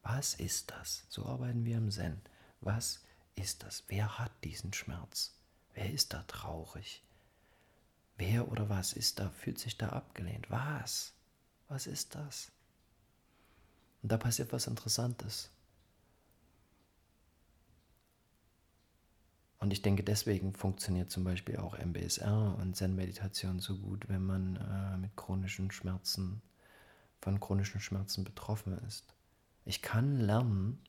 Was ist das? So arbeiten wir im Zen. Was ist das? Wer hat diesen Schmerz? Wer ist da traurig? Wer oder was ist da, fühlt sich da abgelehnt? Was? Was ist das? Und da passiert was Interessantes. Und ich denke, deswegen funktioniert zum Beispiel auch MBSR und Zen-Meditation so gut, wenn man äh, mit chronischen Schmerzen, von chronischen Schmerzen betroffen ist. Ich kann lernen,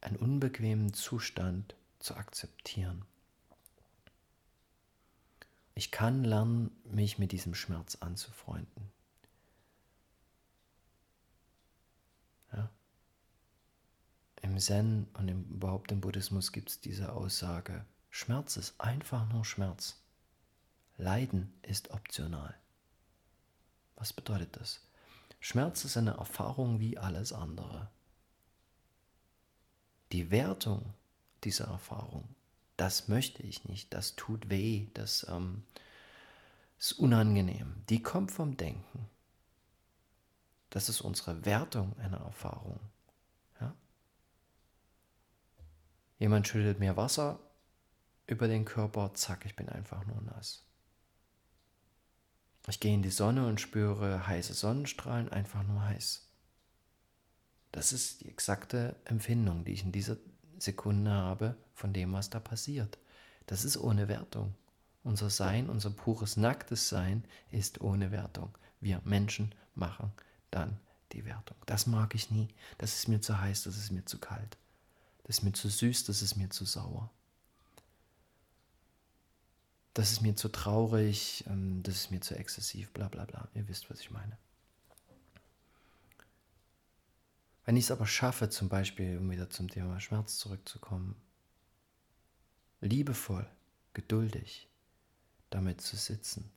einen unbequemen Zustand zu akzeptieren. Ich kann lernen, mich mit diesem Schmerz anzufreunden. Ja? Im Zen und im, überhaupt im Buddhismus gibt es diese Aussage, Schmerz ist einfach nur Schmerz. Leiden ist optional. Was bedeutet das? Schmerz ist eine Erfahrung wie alles andere. Die Wertung dieser Erfahrung das möchte ich nicht, das tut weh, das ähm, ist unangenehm. Die kommt vom Denken. Das ist unsere Wertung einer Erfahrung. Ja? Jemand schüttet mir Wasser über den Körper, zack, ich bin einfach nur nass. Ich gehe in die Sonne und spüre heiße Sonnenstrahlen, einfach nur heiß. Das ist die exakte Empfindung, die ich in dieser Sekunde habe von dem, was da passiert. Das ist ohne Wertung. Unser Sein, unser pures, nacktes Sein ist ohne Wertung. Wir Menschen machen dann die Wertung. Das mag ich nie. Das ist mir zu heiß, das ist mir zu kalt. Das ist mir zu süß, das ist mir zu sauer. Das ist mir zu traurig, ähm, das ist mir zu exzessiv, bla bla bla. Ihr wisst, was ich meine. Wenn ich es aber schaffe, zum Beispiel, um wieder zum Thema Schmerz zurückzukommen, liebevoll, geduldig damit zu sitzen.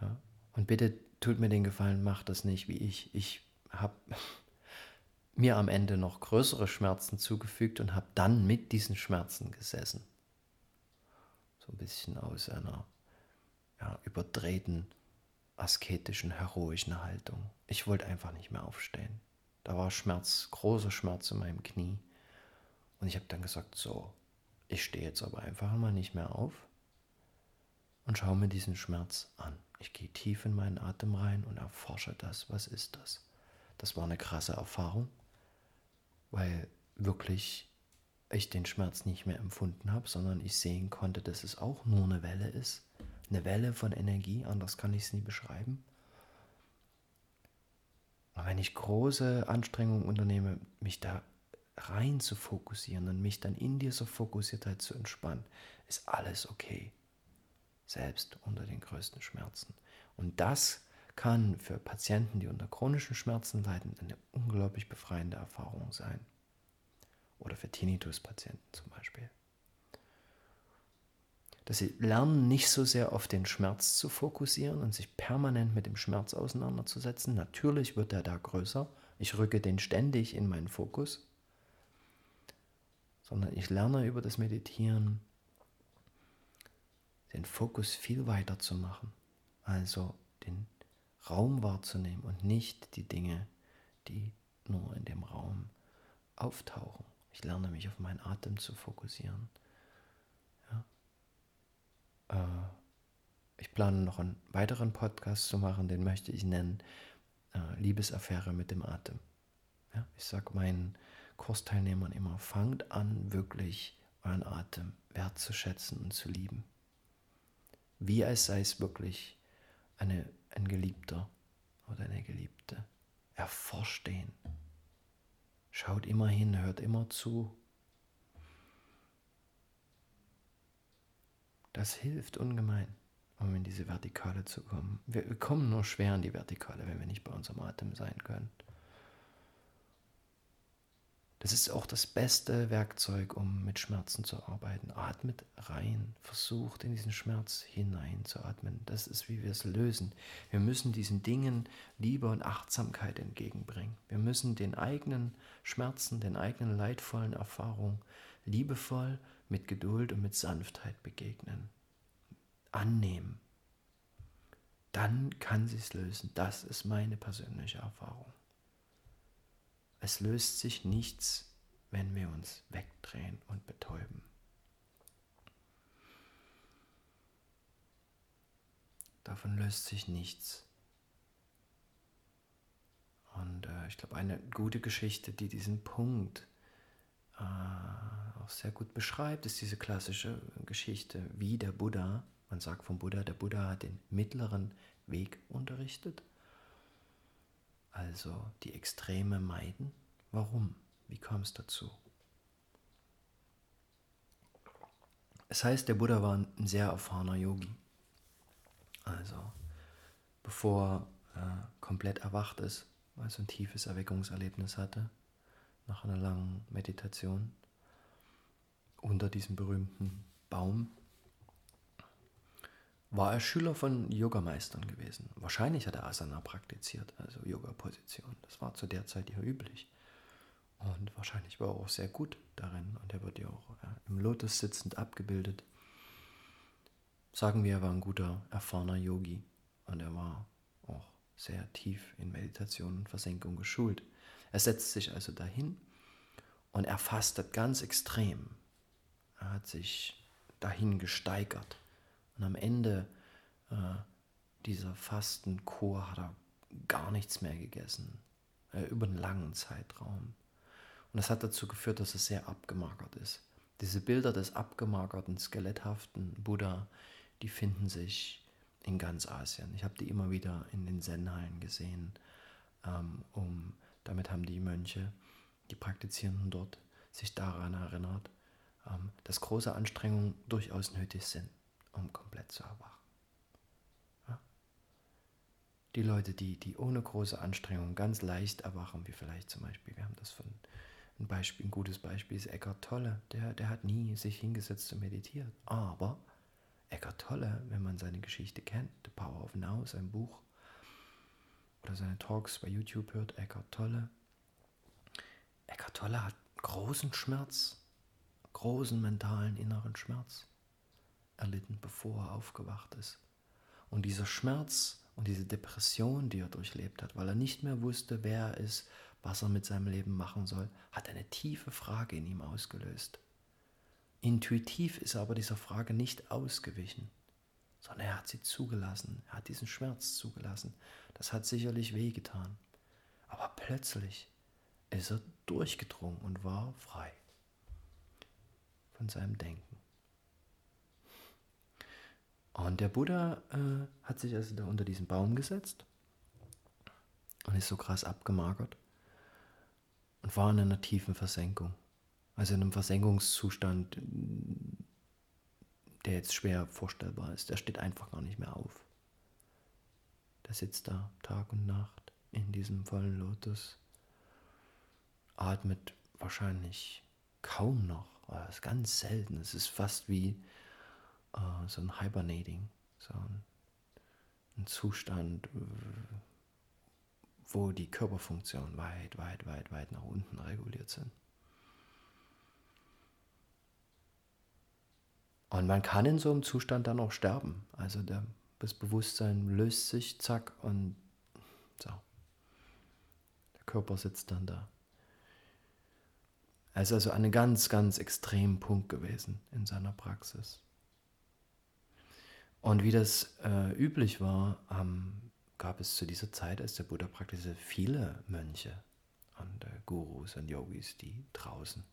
Ja? Und bitte tut mir den Gefallen, macht das nicht wie ich. Ich habe *laughs* mir am Ende noch größere Schmerzen zugefügt und habe dann mit diesen Schmerzen gesessen. So ein bisschen aus einer ja, überdrehten, asketischen, heroischen Haltung. Ich wollte einfach nicht mehr aufstehen. Da war Schmerz, großer Schmerz in meinem Knie. Und ich habe dann gesagt, so, ich stehe jetzt aber einfach mal nicht mehr auf und schaue mir diesen Schmerz an. Ich gehe tief in meinen Atem rein und erforsche das. Was ist das? Das war eine krasse Erfahrung, weil wirklich ich den Schmerz nicht mehr empfunden habe, sondern ich sehen konnte, dass es auch nur eine Welle ist. Eine Welle von Energie, anders kann ich es nie beschreiben. Aber wenn ich große Anstrengungen unternehme, mich da rein zu fokussieren und mich dann in dieser Fokussiertheit zu entspannen, ist alles okay. Selbst unter den größten Schmerzen. Und das kann für Patienten, die unter chronischen Schmerzen leiden, eine unglaublich befreiende Erfahrung sein. Oder für Tinnitus-Patienten zum Beispiel dass sie lernen, nicht so sehr auf den Schmerz zu fokussieren und sich permanent mit dem Schmerz auseinanderzusetzen. Natürlich wird er da größer. Ich rücke den ständig in meinen Fokus. Sondern ich lerne über das Meditieren den Fokus viel weiter zu machen. Also den Raum wahrzunehmen und nicht die Dinge, die nur in dem Raum auftauchen. Ich lerne mich auf meinen Atem zu fokussieren äh, ich plane noch einen weiteren Podcast zu machen, den möchte ich nennen äh, Liebesaffäre mit dem Atem. Ja, ich sage meinen Kursteilnehmern immer, fangt an, wirklich euren Atem wertzuschätzen und zu lieben. Wie als sei es wirklich eine, ein Geliebter oder eine Geliebte. Erforscht den. Schaut immer hin, hört immer zu, Das hilft ungemein, um in diese Vertikale zu kommen. Wir kommen nur schwer in die Vertikale, wenn wir nicht bei unserem Atem sein können. Das ist auch das beste Werkzeug, um mit Schmerzen zu arbeiten. Atmet rein, versucht in diesen Schmerz hineinzuatmen. Das ist, wie wir es lösen. Wir müssen diesen Dingen Liebe und Achtsamkeit entgegenbringen. Wir müssen den eigenen Schmerzen, den eigenen leidvollen Erfahrungen liebevoll mit Geduld und mit Sanftheit begegnen. Annehmen. Dann kann sie es lösen. Das ist meine persönliche Erfahrung. Es löst sich nichts wenn wir uns wegdrehen und betäuben. Davon löst sich nichts. Und äh, ich glaube, eine gute Geschichte, die diesen Punkt äh, auch sehr gut beschreibt, ist diese klassische Geschichte, wie der Buddha, man sagt vom Buddha, der Buddha hat den mittleren Weg unterrichtet. Also die Extreme meiden. Warum? Wie kam es dazu? Es heißt, der Buddha war ein sehr erfahrener Yogi. Also, bevor er komplett erwacht ist, also ein tiefes Erweckungserlebnis hatte, nach einer langen Meditation, unter diesem berühmten Baum, war er Schüler von Yogameistern gewesen. Wahrscheinlich hat er Asana praktiziert, also Yoga-Position. Das war zu der Zeit ja üblich. Und wahrscheinlich war er auch sehr gut darin. Und er wird ja auch im Lotus sitzend abgebildet. Sagen wir, er war ein guter, erfahrener Yogi. Und er war auch sehr tief in Meditation und Versenkung geschult. Er setzt sich also dahin und er fastet ganz extrem. Er hat sich dahin gesteigert. Und am Ende äh, dieser Fastenkur hat er gar nichts mehr gegessen. Äh, über einen langen Zeitraum. Und das hat dazu geführt, dass er sehr abgemagert ist. Diese Bilder des abgemagerten, skeletthaften Buddha, die finden sich in ganz Asien. Ich habe die immer wieder in den Zen-Hallen gesehen. Ähm, um, damit haben die Mönche, die Praktizierenden dort, sich daran erinnert, ähm, dass große Anstrengungen durchaus nötig sind, um komplett zu erwachen. Ja? Die Leute, die, die ohne große Anstrengung ganz leicht erwachen, wie vielleicht zum Beispiel, wir haben das von ein Beispiel, ein gutes Beispiel ist Eckart Tolle. Der, der hat nie sich hingesetzt und meditiert. Aber Eckart Tolle, wenn man seine Geschichte kennt, The Power of Now, sein Buch, oder seine Talks bei YouTube hört, Eckart Tolle. Eckart Tolle hat großen Schmerz, großen mentalen inneren Schmerz erlitten, bevor er aufgewacht ist. Und dieser Schmerz und diese Depression, die er durchlebt hat, weil er nicht mehr wusste, wer er ist, was er mit seinem Leben machen soll, hat eine tiefe Frage in ihm ausgelöst. Intuitiv ist er aber dieser Frage nicht ausgewichen, sondern er hat sie zugelassen, er hat diesen Schmerz zugelassen. Das hat sicherlich wehgetan. Aber plötzlich ist er durchgedrungen und war frei von seinem Denken. Und der Buddha äh, hat sich also da unter diesen Baum gesetzt und ist so krass abgemagert und war in einer tiefen Versenkung. Also in einem Versenkungszustand, der jetzt schwer vorstellbar ist. Der steht einfach gar nicht mehr auf. Der sitzt da Tag und Nacht in diesem vollen Lotus, atmet wahrscheinlich kaum noch. Das ist ganz selten. Es ist fast wie äh, so ein Hibernating, so ein, ein Zustand, wo die Körperfunktionen weit, weit, weit, weit nach unten reguliert sind. Und man kann in so einem Zustand dann auch sterben. Also der, das Bewusstsein löst sich, zack, und so. Der Körper sitzt dann da. Es ist also ein ganz, ganz extremen Punkt gewesen in seiner Praxis. Und wie das äh, üblich war, ähm, gab es zu dieser Zeit, als der Buddha praktizierte, viele Mönche und äh, Gurus und Yogis, die draußen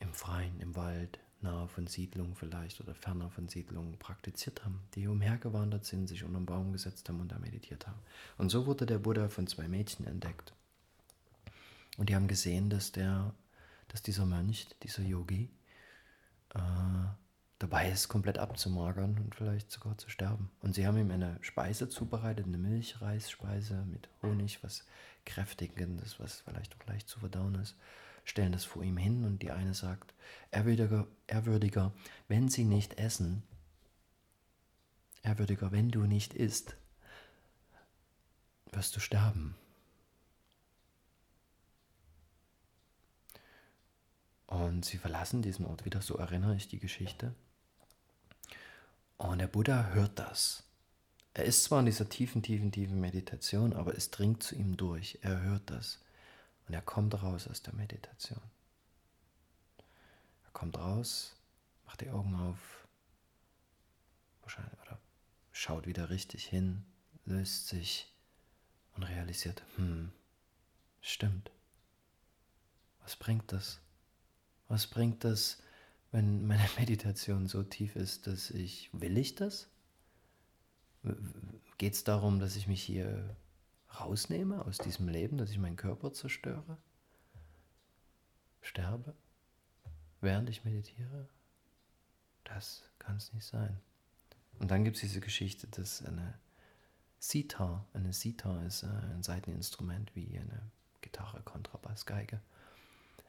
im Freien, im Wald, nahe von Siedlungen vielleicht oder ferner von Siedlungen praktiziert haben, die umhergewandert sind, sich unter einen Baum gesetzt haben und da meditiert haben. Und so wurde der Buddha von zwei Mädchen entdeckt. Und die haben gesehen, dass, der, dass dieser Mönch, dieser Yogi, äh, dabei ist, komplett abzumagern und vielleicht sogar zu sterben. Und sie haben ihm eine Speise zubereitet, eine Milchreisspeise mit Honig, was kräftigendes, was vielleicht auch leicht zu verdauen ist, stellen das vor ihm hin und die eine sagt, Ehrwürdiger, Ehrwürdiger, wenn sie nicht essen, Ehrwürdiger, wenn du nicht isst, wirst du sterben. Und sie verlassen diesen Ort wieder, so erinnere ich die Geschichte. Und der Buddha hört das. Er ist zwar in dieser tiefen, tiefen, tiefen Meditation, aber es dringt zu ihm durch. Er hört das. Und er kommt raus aus der Meditation. Er kommt raus, macht die Augen auf, wahrscheinlich, oder schaut wieder richtig hin, löst sich und realisiert, hm, stimmt. Was bringt das? Was bringt das, wenn meine *laughs* Meditation so tief ist, dass ich, will ich das? Geht es darum, dass ich mich hier rausnehme aus diesem Leben, dass ich meinen Körper zerstöre? Sterbe? Während ich meditiere? Das kann es nicht sein. Und dann gibt es diese Geschichte, dass eine Sitar, eine Sitar ist ein Seiteninstrument wie eine Gitarre, Kontrabass, Geige,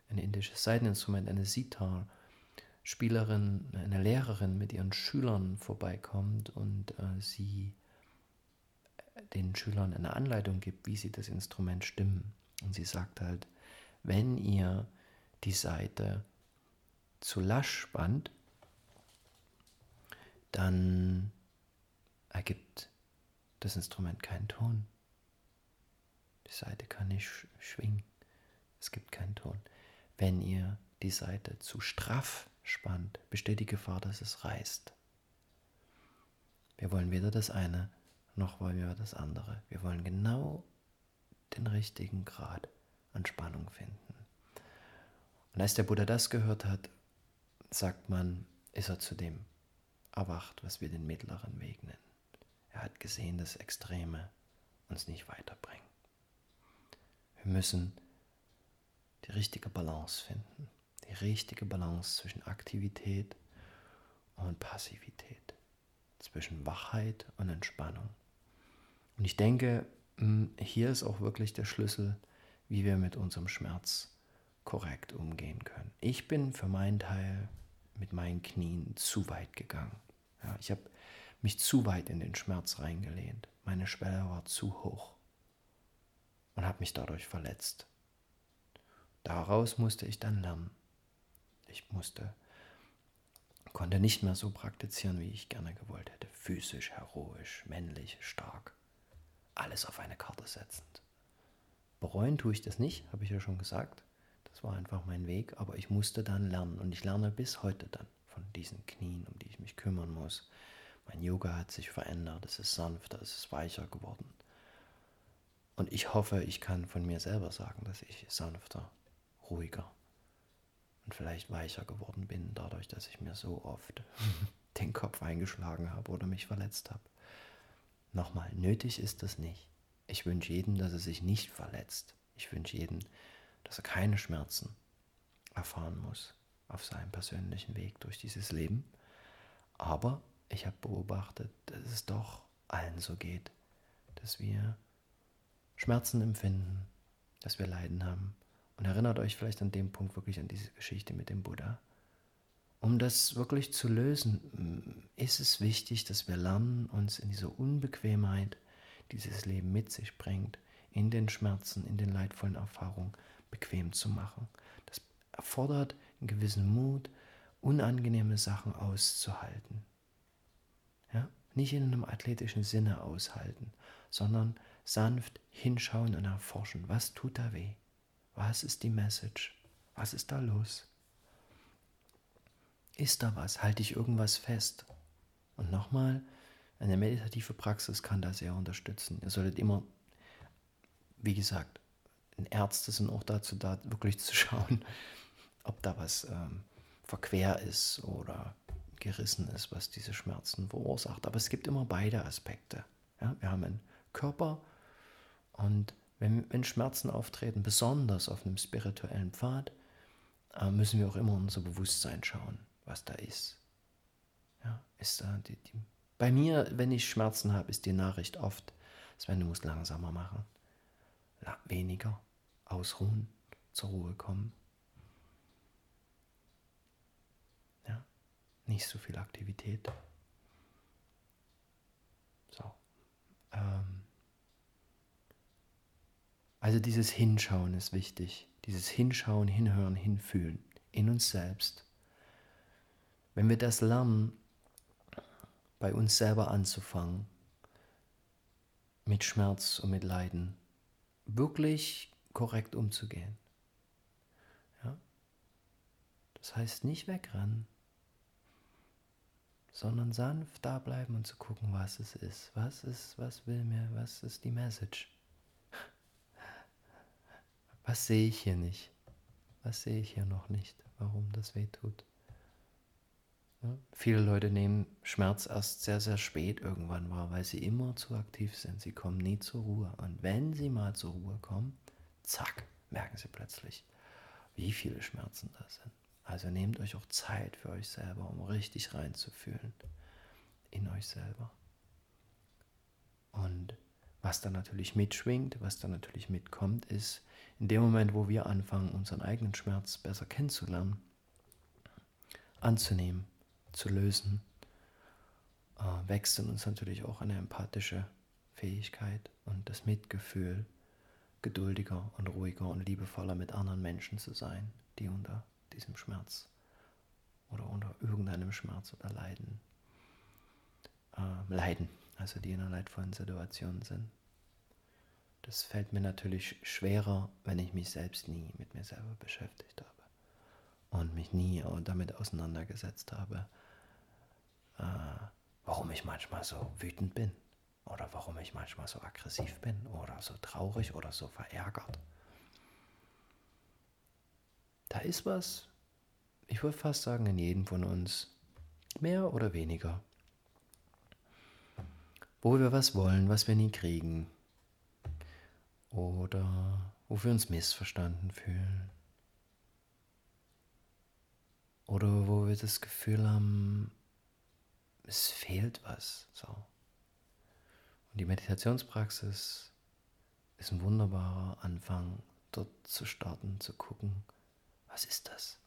ein indisches Seiteninstrument, eine Sitar, Spielerin, eine Lehrerin mit ihren Schülern vorbeikommt und äh, sie den Schülern eine Anleitung gibt, wie sie das Instrument stimmen. Und sie sagt halt, wenn ihr die Seite zu lasch spannt, dann ergibt das Instrument keinen Ton. Die Seite kann nicht schwingen. Es gibt keinen Ton. Wenn ihr die Seite zu straff spannt, besteht die Gefahr, dass es reißt. Wir wollen weder das eine, noch wollen wir das andere. Wir wollen genau den richtigen Grad an Spannung finden. Und als der Buddha das gehört hat, sagt man, ist er zu dem erwacht, was wir den mittleren Weg nennen. Er hat gesehen, dass Extreme uns nicht weiterbringen. Wir müssen die richtige Balance finden. Die richtige Balance zwischen Aktivität und Passivität. Zwischen Wachheit und Entspannung. Und ich denke, hm, hier ist auch wirklich der Schlüssel, wie wir mit unserem Schmerz korrekt umgehen können. Ich bin für meinen Teil mit meinen Knien zu weit gegangen. Ja, ich habe mich zu weit in den Schmerz reingelehnt. Meine Schwelle war zu hoch und habe mich dadurch verletzt. Daraus musste ich dann lernen. Ich musste, konnte nicht mehr so praktizieren, wie ich gerne gewollt hätte. Physisch, heroisch, männlich, stark. Alles auf eine Karte setzend. Bereuen tue ich das nicht, habe ich ja schon gesagt. Das war einfach mein Weg, aber ich musste dann lernen und ich lerne bis heute dann von diesen Knien, um die ich mich kümmern muss. Mein Yoga hat sich verändert, es ist sanfter, es ist weicher geworden. Und ich hoffe, ich kann von mir selber sagen, dass ich sanfter, ruhiger und vielleicht weicher geworden bin, dadurch, dass ich mir so oft *laughs* den Kopf eingeschlagen habe oder mich verletzt habe. Nochmal, nötig ist das nicht. Ich wünsche jedem, dass er sich nicht verletzt. Ich wünsche jedem, dass er keine Schmerzen erfahren muss auf seinem persönlichen Weg durch dieses Leben. Aber ich habe beobachtet, dass es doch allen so geht, dass wir Schmerzen empfinden, dass wir Leiden haben. Und erinnert euch vielleicht an dem Punkt wirklich an diese Geschichte mit dem Buddha. Um das wirklich zu lösen, ist es wichtig, dass wir lernen, uns in dieser Unbequemheit, die dieses Leben mit sich bringt, in den Schmerzen, in den leidvollen Erfahrungen bequem zu machen. Das erfordert einen gewissen Mut, unangenehme Sachen auszuhalten. Ja? Nicht in einem athletischen Sinne aushalten, sondern sanft hinschauen und erforschen, was tut da weh? Was ist die Message? Was ist da los? Ist da was? Halte ich irgendwas fest? Und nochmal, eine meditative Praxis kann da sehr unterstützen. Ihr solltet immer, wie gesagt, Ärzte sind auch dazu da, wirklich zu *laughs* schauen, ob da was ähm, verquer ist oder gerissen ist, was diese Schmerzen verursacht. Aber es gibt immer beide Aspekte. Ja? Wir haben einen Körper und wenn, wenn Schmerzen auftreten, besonders auf einem spirituellen Pfad, äh, müssen wir auch immer unser Bewusstsein schauen, was da ist. Ja, ist da die, die, bei mir, wenn ich Schmerzen habe, ist die Nachricht oft, Sven, du musst langsamer machen, weniger, ausruhen, zur Ruhe kommen. nicht so viel Aktivität. So. Ähm. Also dieses Hinschauen ist wichtig. Dieses Hinschauen, Hinhören, Hinfühlen in uns selbst. Wenn wir das lernen, bei uns selber anzufangen, mit Schmerz und mit Leiden wirklich korrekt umzugehen, Das heißt nicht wegrennen, sondern sanft da bleiben und zu gucken, was es ist. Was ist, was will mir, was ist die Message? Was sehe ich hier nicht? Was sehe ich hier noch nicht? Warum das weh tut? Ja? Viele Leute nehmen Schmerz erst sehr, sehr spät irgendwann wahr, weil sie immer zu aktiv sind. Sie kommen nie zur Ruhe. Und wenn sie mal zur Ruhe kommen, zack, merken sie plötzlich, wie viele Schmerzen da sind. Also nehmt euch auch Zeit für euch selber, um richtig reinzufühlen in euch selber. Und was da natürlich mitschwingt, was da natürlich mitkommt, ist in dem Moment, wo wir anfangen, unseren eigenen Schmerz besser kennenzulernen, anzunehmen, zu lösen, äh, wächst in uns natürlich auch eine empathische Fähigkeit und das Mitgefühl, geduldiger und ruhiger und liebevoller mit anderen Menschen zu sein, die unter diesem Schmerz oder unter irgendeinem Schmerz oder Leiden äh, leiden, also die in einer leidvollen Situation sind. Das fällt mir natürlich schwerer, wenn ich mich selbst nie mit mir selber beschäftigt habe und mich nie damit auseinandergesetzt habe, äh, warum ich manchmal so wütend bin oder warum ich manchmal so aggressiv bin oder so traurig oder so verärgert. Da ist was, ich würde fast sagen, in jedem von uns, mehr oder weniger, wo wir was wollen, was wir nie kriegen oder wo wir uns missverstanden fühlen oder wo wir das Gefühl haben, es fehlt was. So. Und die Meditationspraxis ist ein wunderbarer Anfang, dort zu starten, zu gucken, was ist das?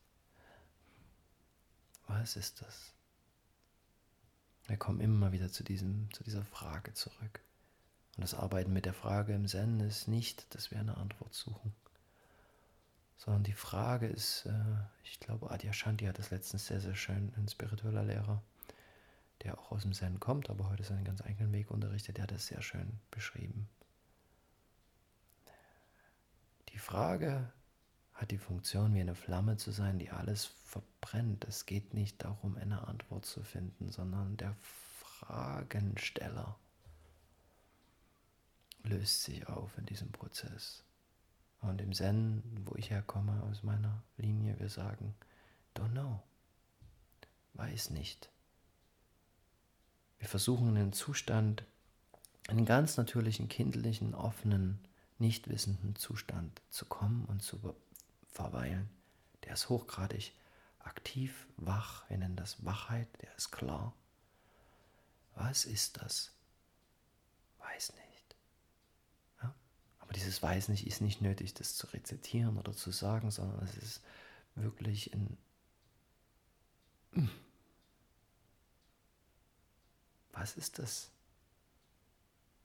Was ist das? Wir kommen immer wieder zu, diesem, zu dieser Frage zurück. Und das Arbeiten mit der Frage im Zen ist nicht, dass wir eine Antwort suchen, sondern die Frage ist, äh, ich glaube, Adyashanti hat das letztens sehr, sehr schön, ein spiritueller Lehrer, der auch aus dem Zen kommt, aber heute seinen ganz eigenen Weg unterrichtet, der hat das sehr schön beschrieben. Die Frage hat die Funktion, wie eine Flamme zu sein, die alles verbrennt. Es geht nicht darum, eine Antwort zu finden, sondern der Fragensteller löst sich auf in diesem Prozess. Und im Zen, wo ich herkomme aus meiner Linie, wir sagen, don't know, weiß nicht. Wir versuchen einen Zustand, einen ganz natürlichen, kindlichen, offenen, nicht wissenden Zustand zu kommen und zu verweilen. Der ist hochgradig aktiv, wach, wir nennen das Wachheit, der ist klar. Was ist das? Weiß nicht. Ja? Aber dieses Weiß nicht ist nicht nötig, das zu rezitieren oder zu sagen, sondern es ist wirklich in... Was ist das?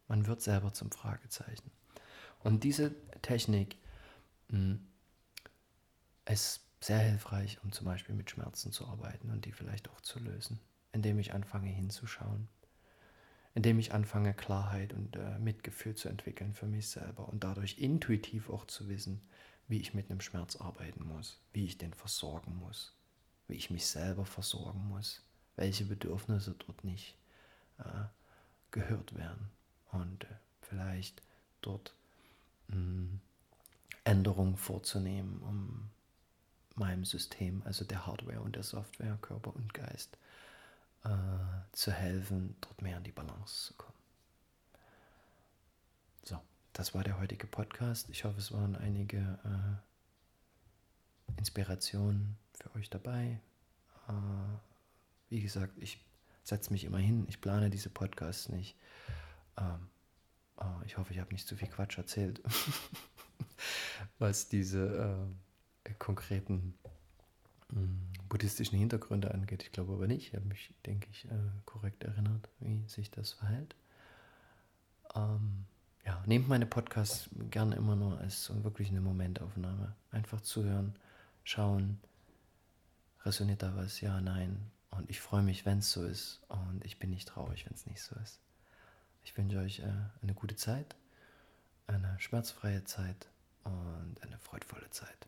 Man wird selber zum Fragezeichen. Und diese Technik hm, ist sehr hilfreich, um zum Beispiel mit Schmerzen zu arbeiten und die vielleicht auch zu lösen, indem ich anfange hinzuschauen, indem ich anfange Klarheit und äh, Mitgefühl zu entwickeln für mich selber und dadurch intuitiv auch zu wissen, wie ich mit einem Schmerz arbeiten muss, wie ich den versorgen muss, wie ich mich selber versorgen muss, welche Bedürfnisse dort nicht äh, gehört werden und äh, vielleicht dort mh, hm, Änderungen vorzunehmen, um meinem System, also der Hardware und der Software, Körper und Geist, äh, zu helfen, dort mehr in die Balance zu kommen. So, das war der heutige Podcast. Ich hoffe, es waren einige äh, Inspirationen für euch dabei. Äh, wie gesagt, ich setze mich immer hin, ich plane diese Podcasts nicht. Ähm, äh, ich hoffe, ich habe nicht zu viel Quatsch erzählt, *laughs* was diese äh, konkreten mm, buddhistischen Hintergründe angeht. Ich glaube aber nicht. Ich habe mich, denke ich, äh, korrekt erinnert, wie sich das verhält. Ähm, ja, nehmt meine Podcasts gerne immer nur als so wirklich eine Momentaufnahme. Einfach zuhören, schauen, resoniert da was, ja, nein. Und ich freue mich, wenn es so ist. Und ich bin nicht traurig, wenn es nicht so ist. Ich wünsche euch äh, eine gute Zeit, eine schmerzfreie Zeit und eine freudvolle Zeit.